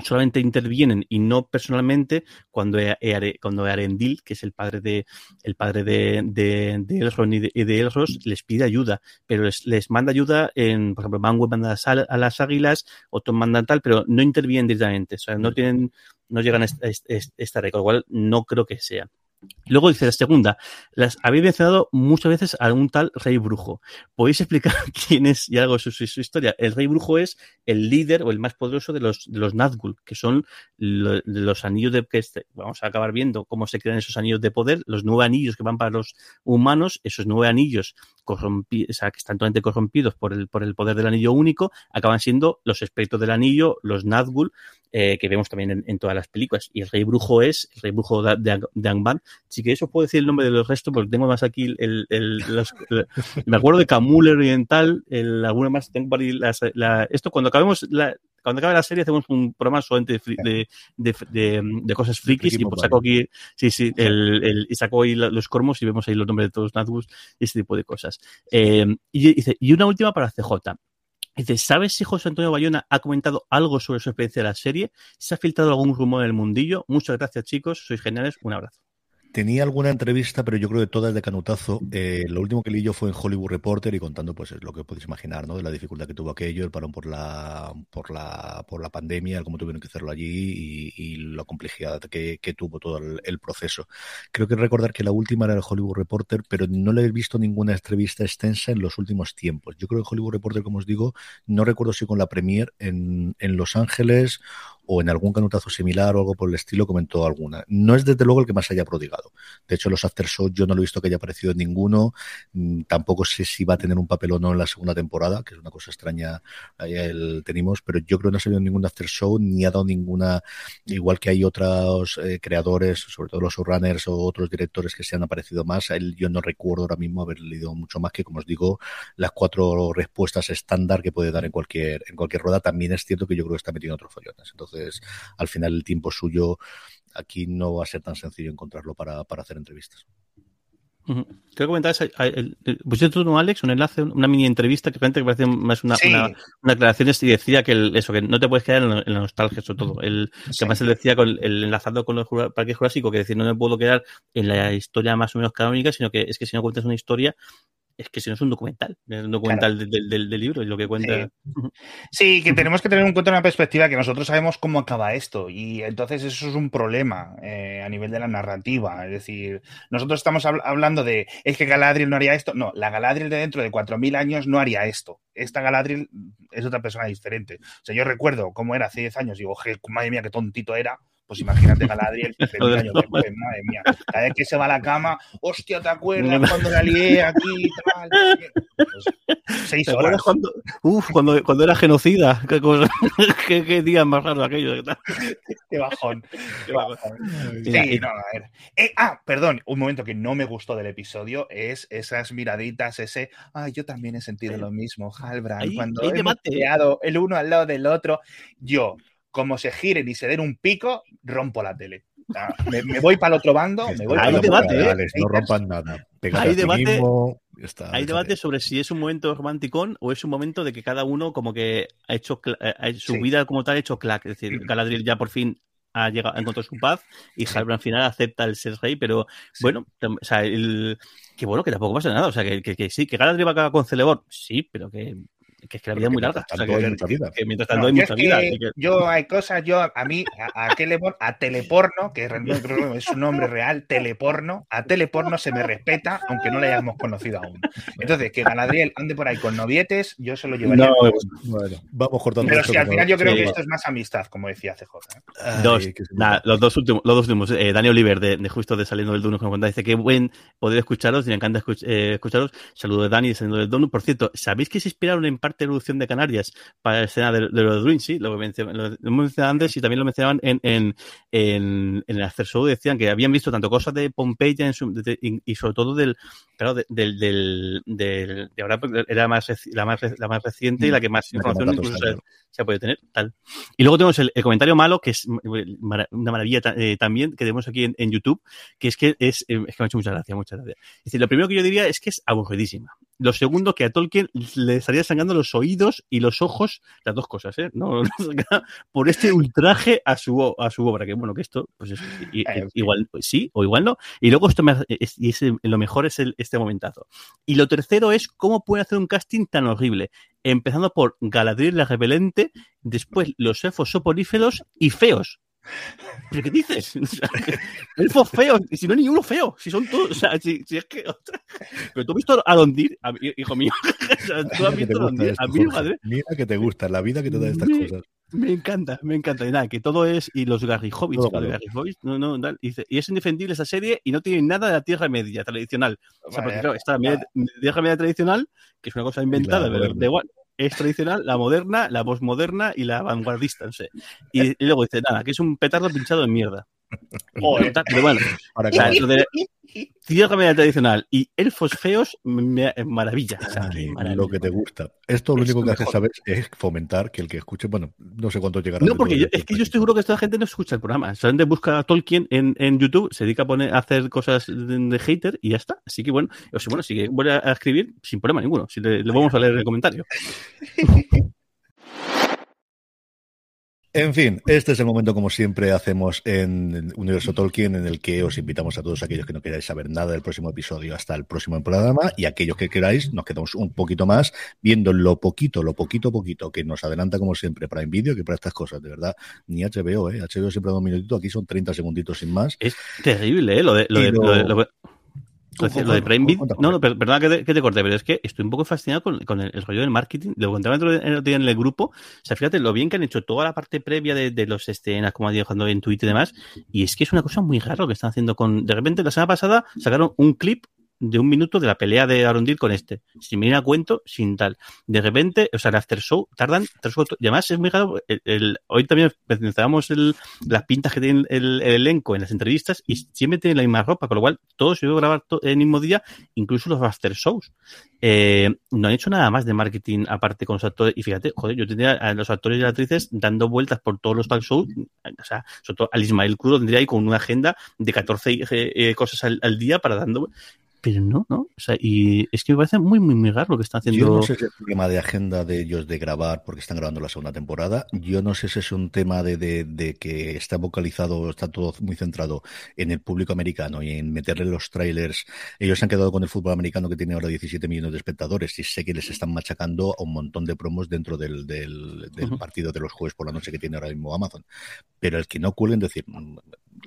[SPEAKER 2] solamente intervienen y no personalmente cuando, E- Eare- cuando Arendil, que es el padre de el padre de, de, de Elrond y de, de Elros, les pide ayuda, pero les, les manda ayuda en, por ejemplo, Manwë manda a a las águilas, otros mandan tal, pero no intervienen directamente, o sea, no tienen, no llegan a esta red, con lo cual no creo que sea. Luego dice la segunda, las habéis mencionado muchas veces a un tal rey brujo. ¿Podéis explicar quién es y algo de su, historia? El rey brujo es el líder o el más poderoso de los, de los Nazgûl, que son los anillos de que este- vamos a acabar viendo cómo se crean esos anillos de poder, los nueve anillos que van para los humanos, esos nueve anillos o sea, que están totalmente corrompidos por el, por el poder del anillo único, acaban siendo los espectros del anillo, los Nazgûl, eh, que vemos también en, en todas las películas. Y el rey brujo es el rey brujo de, de, de Angband. Si queréis os puedo decir el nombre de los restos, porque tengo más aquí el, el- los- el- me acuerdo de Camule Oriental, el, alguna más, tengo las- la- esto cuando acabemos la, cuando acabe la serie hacemos un programa solamente de, de, de, cosas frikis y pues saco aquí, sí, sí, el, el- y saco ahí los cormos y vemos ahí los nombres de todos los Nazgûl y ese tipo de cosas. Eh, y dice, y una última para CJ. Dice, ¿sabes si José Antonio Bayona ha comentado algo sobre su experiencia de la serie? ¿Se ha filtrado algún rumor en el mundillo? Muchas gracias, chicos. Sois geniales. Un abrazo.
[SPEAKER 1] Tenía alguna entrevista, pero yo creo que todas de canutazo. Eh, lo último que leí yo fue en Hollywood Reporter y contando, pues, lo que podéis imaginar, ¿no? De la dificultad que tuvo aquello, el parón por la, por la, por la pandemia, cómo tuvieron que hacerlo allí y, y la complejidad que, que tuvo todo el, el proceso. Creo que recordar que la última era el Hollywood Reporter, pero no le he visto ninguna entrevista extensa en los últimos tiempos. Yo creo que Hollywood Reporter, como os digo, no recuerdo si con la premier en, en Los Ángeles o en algún canutazo similar o algo por el estilo comentó alguna. No es desde luego el que más haya prodigado. De hecho, los after shows yo no lo he visto que haya aparecido en ninguno. Mm, Tampoco sé si va a tener un papel o no en la segunda temporada, que es una cosa extraña. El tenemos, pero yo creo que no ha salido ningún after show ni ha dado ninguna. Igual que hay otros eh, creadores, sobre todo los showrunners o otros directores que se han aparecido más. Él yo no recuerdo ahora mismo haber leído mucho más que, como os digo, las cuatro respuestas estándar que puede dar en cualquier en cualquier rueda. También es cierto que yo creo que está metido en otros follones. Entonces, al final el tiempo suyo aquí no va a ser tan sencillo encontrarlo para, para hacer entrevistas.
[SPEAKER 2] Ujú. Creo que comentabas, el- el- pusiste tú, ¿no, Alex, un enlace, una mini entrevista que realmente parece más una,
[SPEAKER 3] Sí.
[SPEAKER 2] una, una aclaración y decía que el- eso, que no te puedes quedar en, la- en la nostalgia, sobre todo. El, que además él decía con el enlazado con el Parque Jurásico, que decir, no me puedo quedar en la historia más o menos canónica, sino que es que si no cuentas una historia, es que si no es un documental, es un documental del, del, del, libro y lo que cuenta.
[SPEAKER 3] Sí. sí. que tenemos que tener en cuenta una perspectiva que nosotros sabemos cómo acaba esto y entonces eso es un problema eh, a nivel de la narrativa. Es decir, nosotros estamos hablando de es que Galadriel no haría esto. No, la Galadriel de dentro de 4.000 años no haría esto. Esta Galadriel es otra persona diferente. O sea, yo recuerdo cómo era hace 10 años y digo, madre mía, qué tontito era pues imagínate Galadriel, años después, madre mía. Cada vez que se va a la cama, hostia, ¿te acuerdas cuando la lié aquí y tal? Pues,
[SPEAKER 2] seis horas. Cuando, uf, cuando, cuando era genocida. Qué, cosa, qué, qué día más raro aquello.
[SPEAKER 3] Qué bajón. Qué bajón. Sí, no, a ver. Eh, ah, perdón, un momento que no me gustó del episodio es esas miraditas, ese, ay, yo también he sentido lo mismo, Halbrand, cuando he hemos el uno al lado del otro. Yo, como se giren y se den un pico, rompo la tele. me, voy para el otro bando. Me voy
[SPEAKER 2] hay debate, ¿eh?
[SPEAKER 1] no rompan nada.
[SPEAKER 2] hay debate, hay debate sobre si es un momento romántico o es un momento de que cada uno como que ha hecho eh, su vida como tal ha hecho clack. Es decir, Galadriel ya por fin ha llegado, ha encontrado su paz y Halbrand al final acepta el ser rey, pero bueno, o sea, el, que bueno, que tampoco pasa nada. O sea, que, que, sí, que Galadriel va a acabar con Celebor, sí, pero que que es que la vida es muy larga. O sea, que, hay mucha vida. Que mientras tanto hay mucha vida.
[SPEAKER 3] Yo hay cosas, yo a mí, a, a, a teleporno, que es un nombre real, teleporno, a teleporno se me respeta, aunque no le hayamos conocido aún. Entonces, que Galadriel ande por ahí con novietes, yo se lo llevaría. No,
[SPEAKER 1] bueno, vamos cortando.
[SPEAKER 3] Pero si al final yo creo que esto es más amistad, como decía CJ.
[SPEAKER 2] ¿eh? Dos, nada, los dos últimos, los dos últimos. Eh, Daniel Oliver, de, de, justo de Saliendo del Dono, cuenta, dice que buen poder escucharos, y me encanta eh, escucharos. Saludos de Dani de Saliendo del Dono. Por cierto, ¿sabéis que se inspiraron en parte erupción de Canarias para la escena de, los Druins, sí, lo, mencionaban, antes y también lo mencionaban en, en, en, en el Show, decían que habían visto tanto cosas de Pompeya en su, de, y, sobre todo del, claro, del, del, del, de ahora era más, la, más, la más reciente y la que más información incluso se, se, puede tener, tal. Y luego tenemos el, el comentario malo, que es una maravilla eh, también, que tenemos aquí en, en, YouTube, que es que es, eh, es que me ha hecho mucha gracia, muchas gracias. Es decir, lo primero que yo diría es que es aburridísima. Lo segundo, que a Tolkien le estaría sangrando los oídos y los ojos, las dos cosas, ¿eh? No, por este ultraje a su, a su obra, que bueno, que esto, pues es, igual sí o igual no. Y luego esto me es, y es, lo mejor es el, este momentazo. Y lo tercero es cómo puede hacer un casting tan horrible. Empezando por Galadriel la Repelente, después los elfos soporíferos y feos. ¿Pero qué dices? elfos feos, si no hay ninguno feo, si son todos, o sea, si, si es que. Pero tú has visto a Dondir, hijo mío. tú has visto a Dondir, a mí, madre.
[SPEAKER 1] Mira que te gusta, la vida que te da estas me, cosas.
[SPEAKER 2] Me encanta, me encanta. Y nada, que todo es. Y los Gary Hobbits, Gary Hobbits, no, no, y, es indefendible esa serie y no tiene nada de la Tierra Media tradicional. O sea, porque claro, está la Tierra Media tradicional, que es una cosa inventada, pero de igual es tradicional, la moderna, la postmoderna y la vanguardista, no sé. Y, y, luego dice, nada, que es un petardo pinchado en mierda. Joder. Pero bueno, sea, Tierra media tradicional y elfos feos, me, maravilla. O sea,
[SPEAKER 1] Ay, maravilla. Lo que te gusta. Esto lo único que hace saber es fomentar que el que escuche, bueno, no sé cuánto llegará.
[SPEAKER 2] No, porque yo, es que yo estoy seguro que esta gente no escucha el programa. Solamente busca a Tolkien en, en YouTube, se dedica a, poner, a hacer cosas de, de, hater y ya está. Así que bueno, o sea, bueno, si que vuelve a escribir, sin problema ninguno. Si le, le vamos a leer el comentario.
[SPEAKER 1] En fin, este es el momento, como siempre hacemos en Universo Tolkien, en el que os invitamos a todos aquellos que no queráis saber nada del próximo episodio hasta el próximo programa y aquellos que queráis, nos quedamos un poquito más viendo lo poquito, lo poquito, poquito que nos adelanta, como siempre, para Nvidia que para estas cosas, de verdad. Ni HBO, ¿eh? HBO siempre da un minutito, aquí son 30 segunditos sin más.
[SPEAKER 2] Es terrible, ¿eh? Lo de, lo de, lo de, lo de... Lo, de Prime Video, no, no, perdona que te, que te, corte, pero es que estoy un poco fascinado con, con el, el, rollo del marketing. Lo contaba en el grupo. O sea, fíjate lo bien que han hecho toda la parte previa de, de los escenas, como ha dejando en Twitter y demás. Y es que es una cosa muy rara lo que están haciendo con. De repente, la semana pasada sacaron un clip de un minuto de la pelea de Arundel con este. Sin venir a cuento, sin tal. De repente, o sea, el after show tardan tres. Y además es muy raro. El, hoy también mencionábamos las pintas que tiene el, el, elenco en las entrevistas y siempre tienen la misma ropa, con lo cual todos se iban a grabar el mismo día, incluso los after shows. Eh, no han hecho nada más de marketing aparte con los actores. Y fíjate, joder, yo tendría a los actores y las actrices dando vueltas por todos los talk shows. O sea, sobre todo al Ismael Cruz tendría ahí con una agenda de 14 eh, cosas al, al día para dando pero no, ¿no? O sea, y es que me parece muy, muy, muy raro lo que están haciendo.
[SPEAKER 1] Yo no sé si es el tema de agenda de ellos de grabar, porque están grabando la segunda temporada. Yo no sé si es un tema de, de, de que está vocalizado, está todo muy centrado en el público americano y en meterle los trailers. Ellos se han quedado con el fútbol americano que tiene ahora 17 millones de espectadores y sé que les están machacando a un montón de promos dentro del, del, del uh -huh. partido de los jueves por la noche que tiene ahora mismo Amazon. Pero el que no cuelen decir,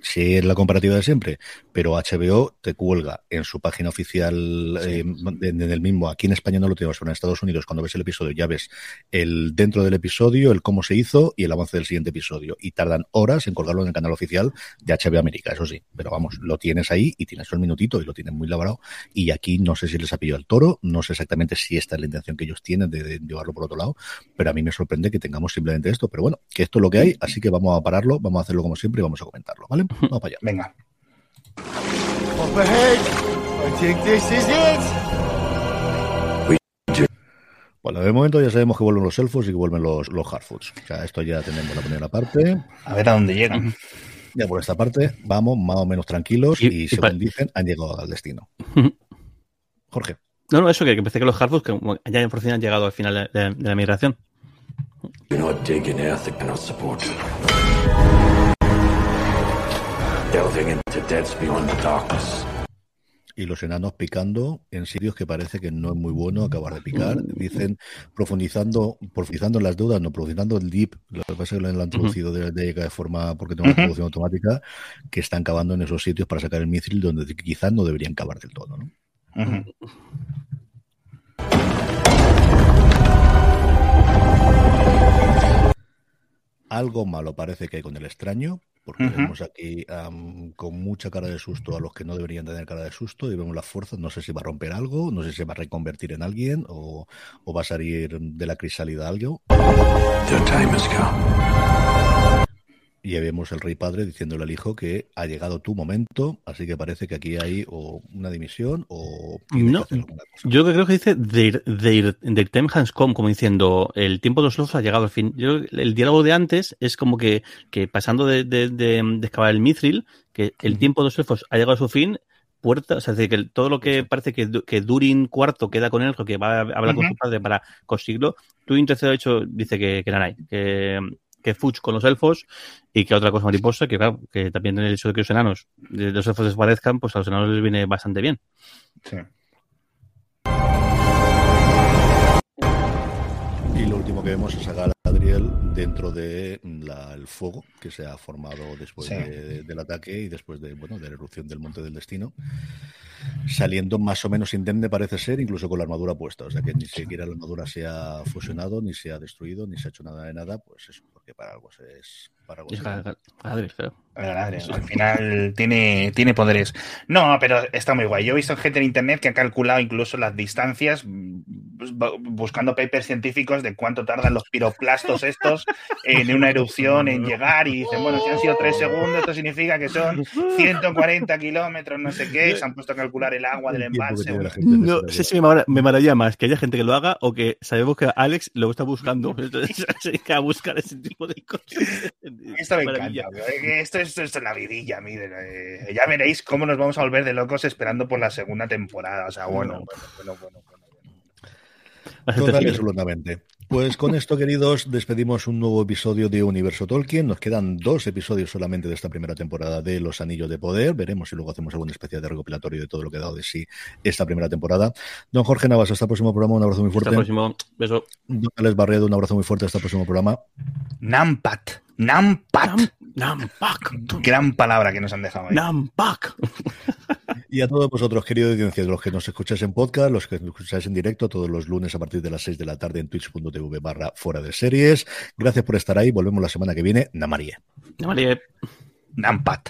[SPEAKER 1] si es la comparativa de siempre, pero HBO te cuelga en su página oficial, sí. eh, en, en, el mismo, aquí en España no lo tenemos, pero en Estados Unidos, cuando ves el episodio, ya ves el dentro del episodio, el cómo se hizo y el avance del siguiente episodio. Y tardan horas en colgarlo en el canal oficial de HBO América, eso sí. Pero vamos, lo tienes ahí y tienes el minutito y lo tienes muy labrado. Y aquí no sé si les ha pillado el toro, no sé exactamente si esta es la intención que ellos tienen de, de llevarlo por otro lado, pero a mí me sorprende que tengamos simplemente esto. Pero bueno, que esto es lo que hay, así que vamos a pararlo, vamos a hacerlo como siempre y vamos a comentarlo, ¿vale? Vamos para allá.
[SPEAKER 3] Venga.
[SPEAKER 1] Bueno, de momento ya sabemos que vuelven los elfos y que vuelven los, los Hardfoods. O sea, esto ya tenemos la primera parte.
[SPEAKER 3] A ver a dónde llegan.
[SPEAKER 1] Ya por esta parte vamos más o menos tranquilos y, y, y según dicen han llegado al destino. Jorge.
[SPEAKER 2] No, no, eso que, que pensé que los Hardfoods que ya por fin han llegado al final de, de, de la migración. You're not digging earth that cannot support you.
[SPEAKER 1] Delving into depths beyond the darkness y los enanos picando en sitios que parece que no es muy bueno acabar de picar. Dicen profundizando, profundizando en las deudas, no profundizando el deep, lo que pasa es que lo han introducido de, de, de forma, porque tengo una introducción automática, que están cavando en esos sitios para sacar el misil donde quizás no deberían cavar del todo, ¿no? Uh -huh. Algo malo parece que hay con el extraño, porque uh -huh. vemos aquí um, con mucha cara de susto a los que no deberían tener cara de susto y vemos las fuerzas, no sé si va a romper algo, no sé si se va a reconvertir en alguien o, o va a salir de la crisálida algo. The time has come. Y ahí vemos el rey padre diciéndole al hijo que ha llegado tu momento, así que parece que aquí hay o una dimisión o...
[SPEAKER 2] No, yo creo que dice their, their, their time has come, como diciendo el tiempo de los lobos ha llegado al fin. Yo, el diálogo de antes es como que, que pasando de, de, de, de excavar el mithril, que el tiempo de los elfos ha llegado a su fin, puerta, o sea, es decir, que todo lo que parece que, que Durin cuarto queda con él, que va a hablar uh -huh. con su padre para conseguirlo, Durin tercero de hecho dice que, que Nanai, que que Fuchs con los elfos y que otra cosa mariposa, que claro, que también el hecho de que los enanos, de los elfos desaparezcan, pues a los enanos les viene bastante bien. Sí.
[SPEAKER 1] Y lo último que vemos es a Galadriel dentro del de fuego que se ha formado después sí. de, del ataque y después de, bueno, de la erupción del Monte del Destino. Saliendo más o menos indemne parece ser, incluso con la armadura puesta. O sea que ni siquiera la armadura se ha fusionado, ni se ha destruido, ni se ha hecho nada de nada. Pues eso, porque para algo es... Para algo
[SPEAKER 3] feo. Al final tiene, tiene poderes. No, pero está muy guay. Yo he visto gente en internet que ha calculado incluso las distancias buscando papers científicos de cuánto tardan los piroplastos estos en una erupción en llegar y dicen, bueno, si han sido tres segundos, esto significa que son 140 kilómetros, no sé qué, se han puesto a calcular el agua del embalse.
[SPEAKER 2] No sé si me, me maravilla más que haya gente que lo haga o que sabemos que Alex lo está buscando. Entonces se dedica a buscar ese tipo de cosas.
[SPEAKER 3] Esto me encanta. Esto es, esto es la vidilla, mire. Eh, ya veréis cómo nos vamos a volver de locos esperando por la segunda temporada. O sea, bueno, bueno, bueno, bueno. bueno.
[SPEAKER 1] Total y absolutamente. Pues con esto, queridos, despedimos un nuevo episodio de Universo Tolkien. Nos quedan dos episodios solamente de esta primera temporada de Los Anillos de Poder. Veremos si luego hacemos alguna especie de recopilatorio de todo lo que ha dado de sí esta primera temporada. Don Jorge Navas, hasta el próximo programa. Un abrazo muy fuerte.
[SPEAKER 2] Hasta el próximo. Beso.
[SPEAKER 1] Don Alex Barredo, un abrazo muy fuerte. Hasta el próximo programa.
[SPEAKER 3] Nampat. Nampat.
[SPEAKER 2] Nampak.
[SPEAKER 3] Gran palabra que nos han dejado ahí.
[SPEAKER 2] Nampak.
[SPEAKER 1] Y a todos vosotros, queridos audiencias, los que nos escucháis en podcast, los que nos escucháis en directo todos los lunes a partir de las 6 de la tarde en twitch.tv barra fuera de series. Gracias por estar ahí. Volvemos la semana que viene. Namarie.
[SPEAKER 2] Namarie.
[SPEAKER 3] Nampat.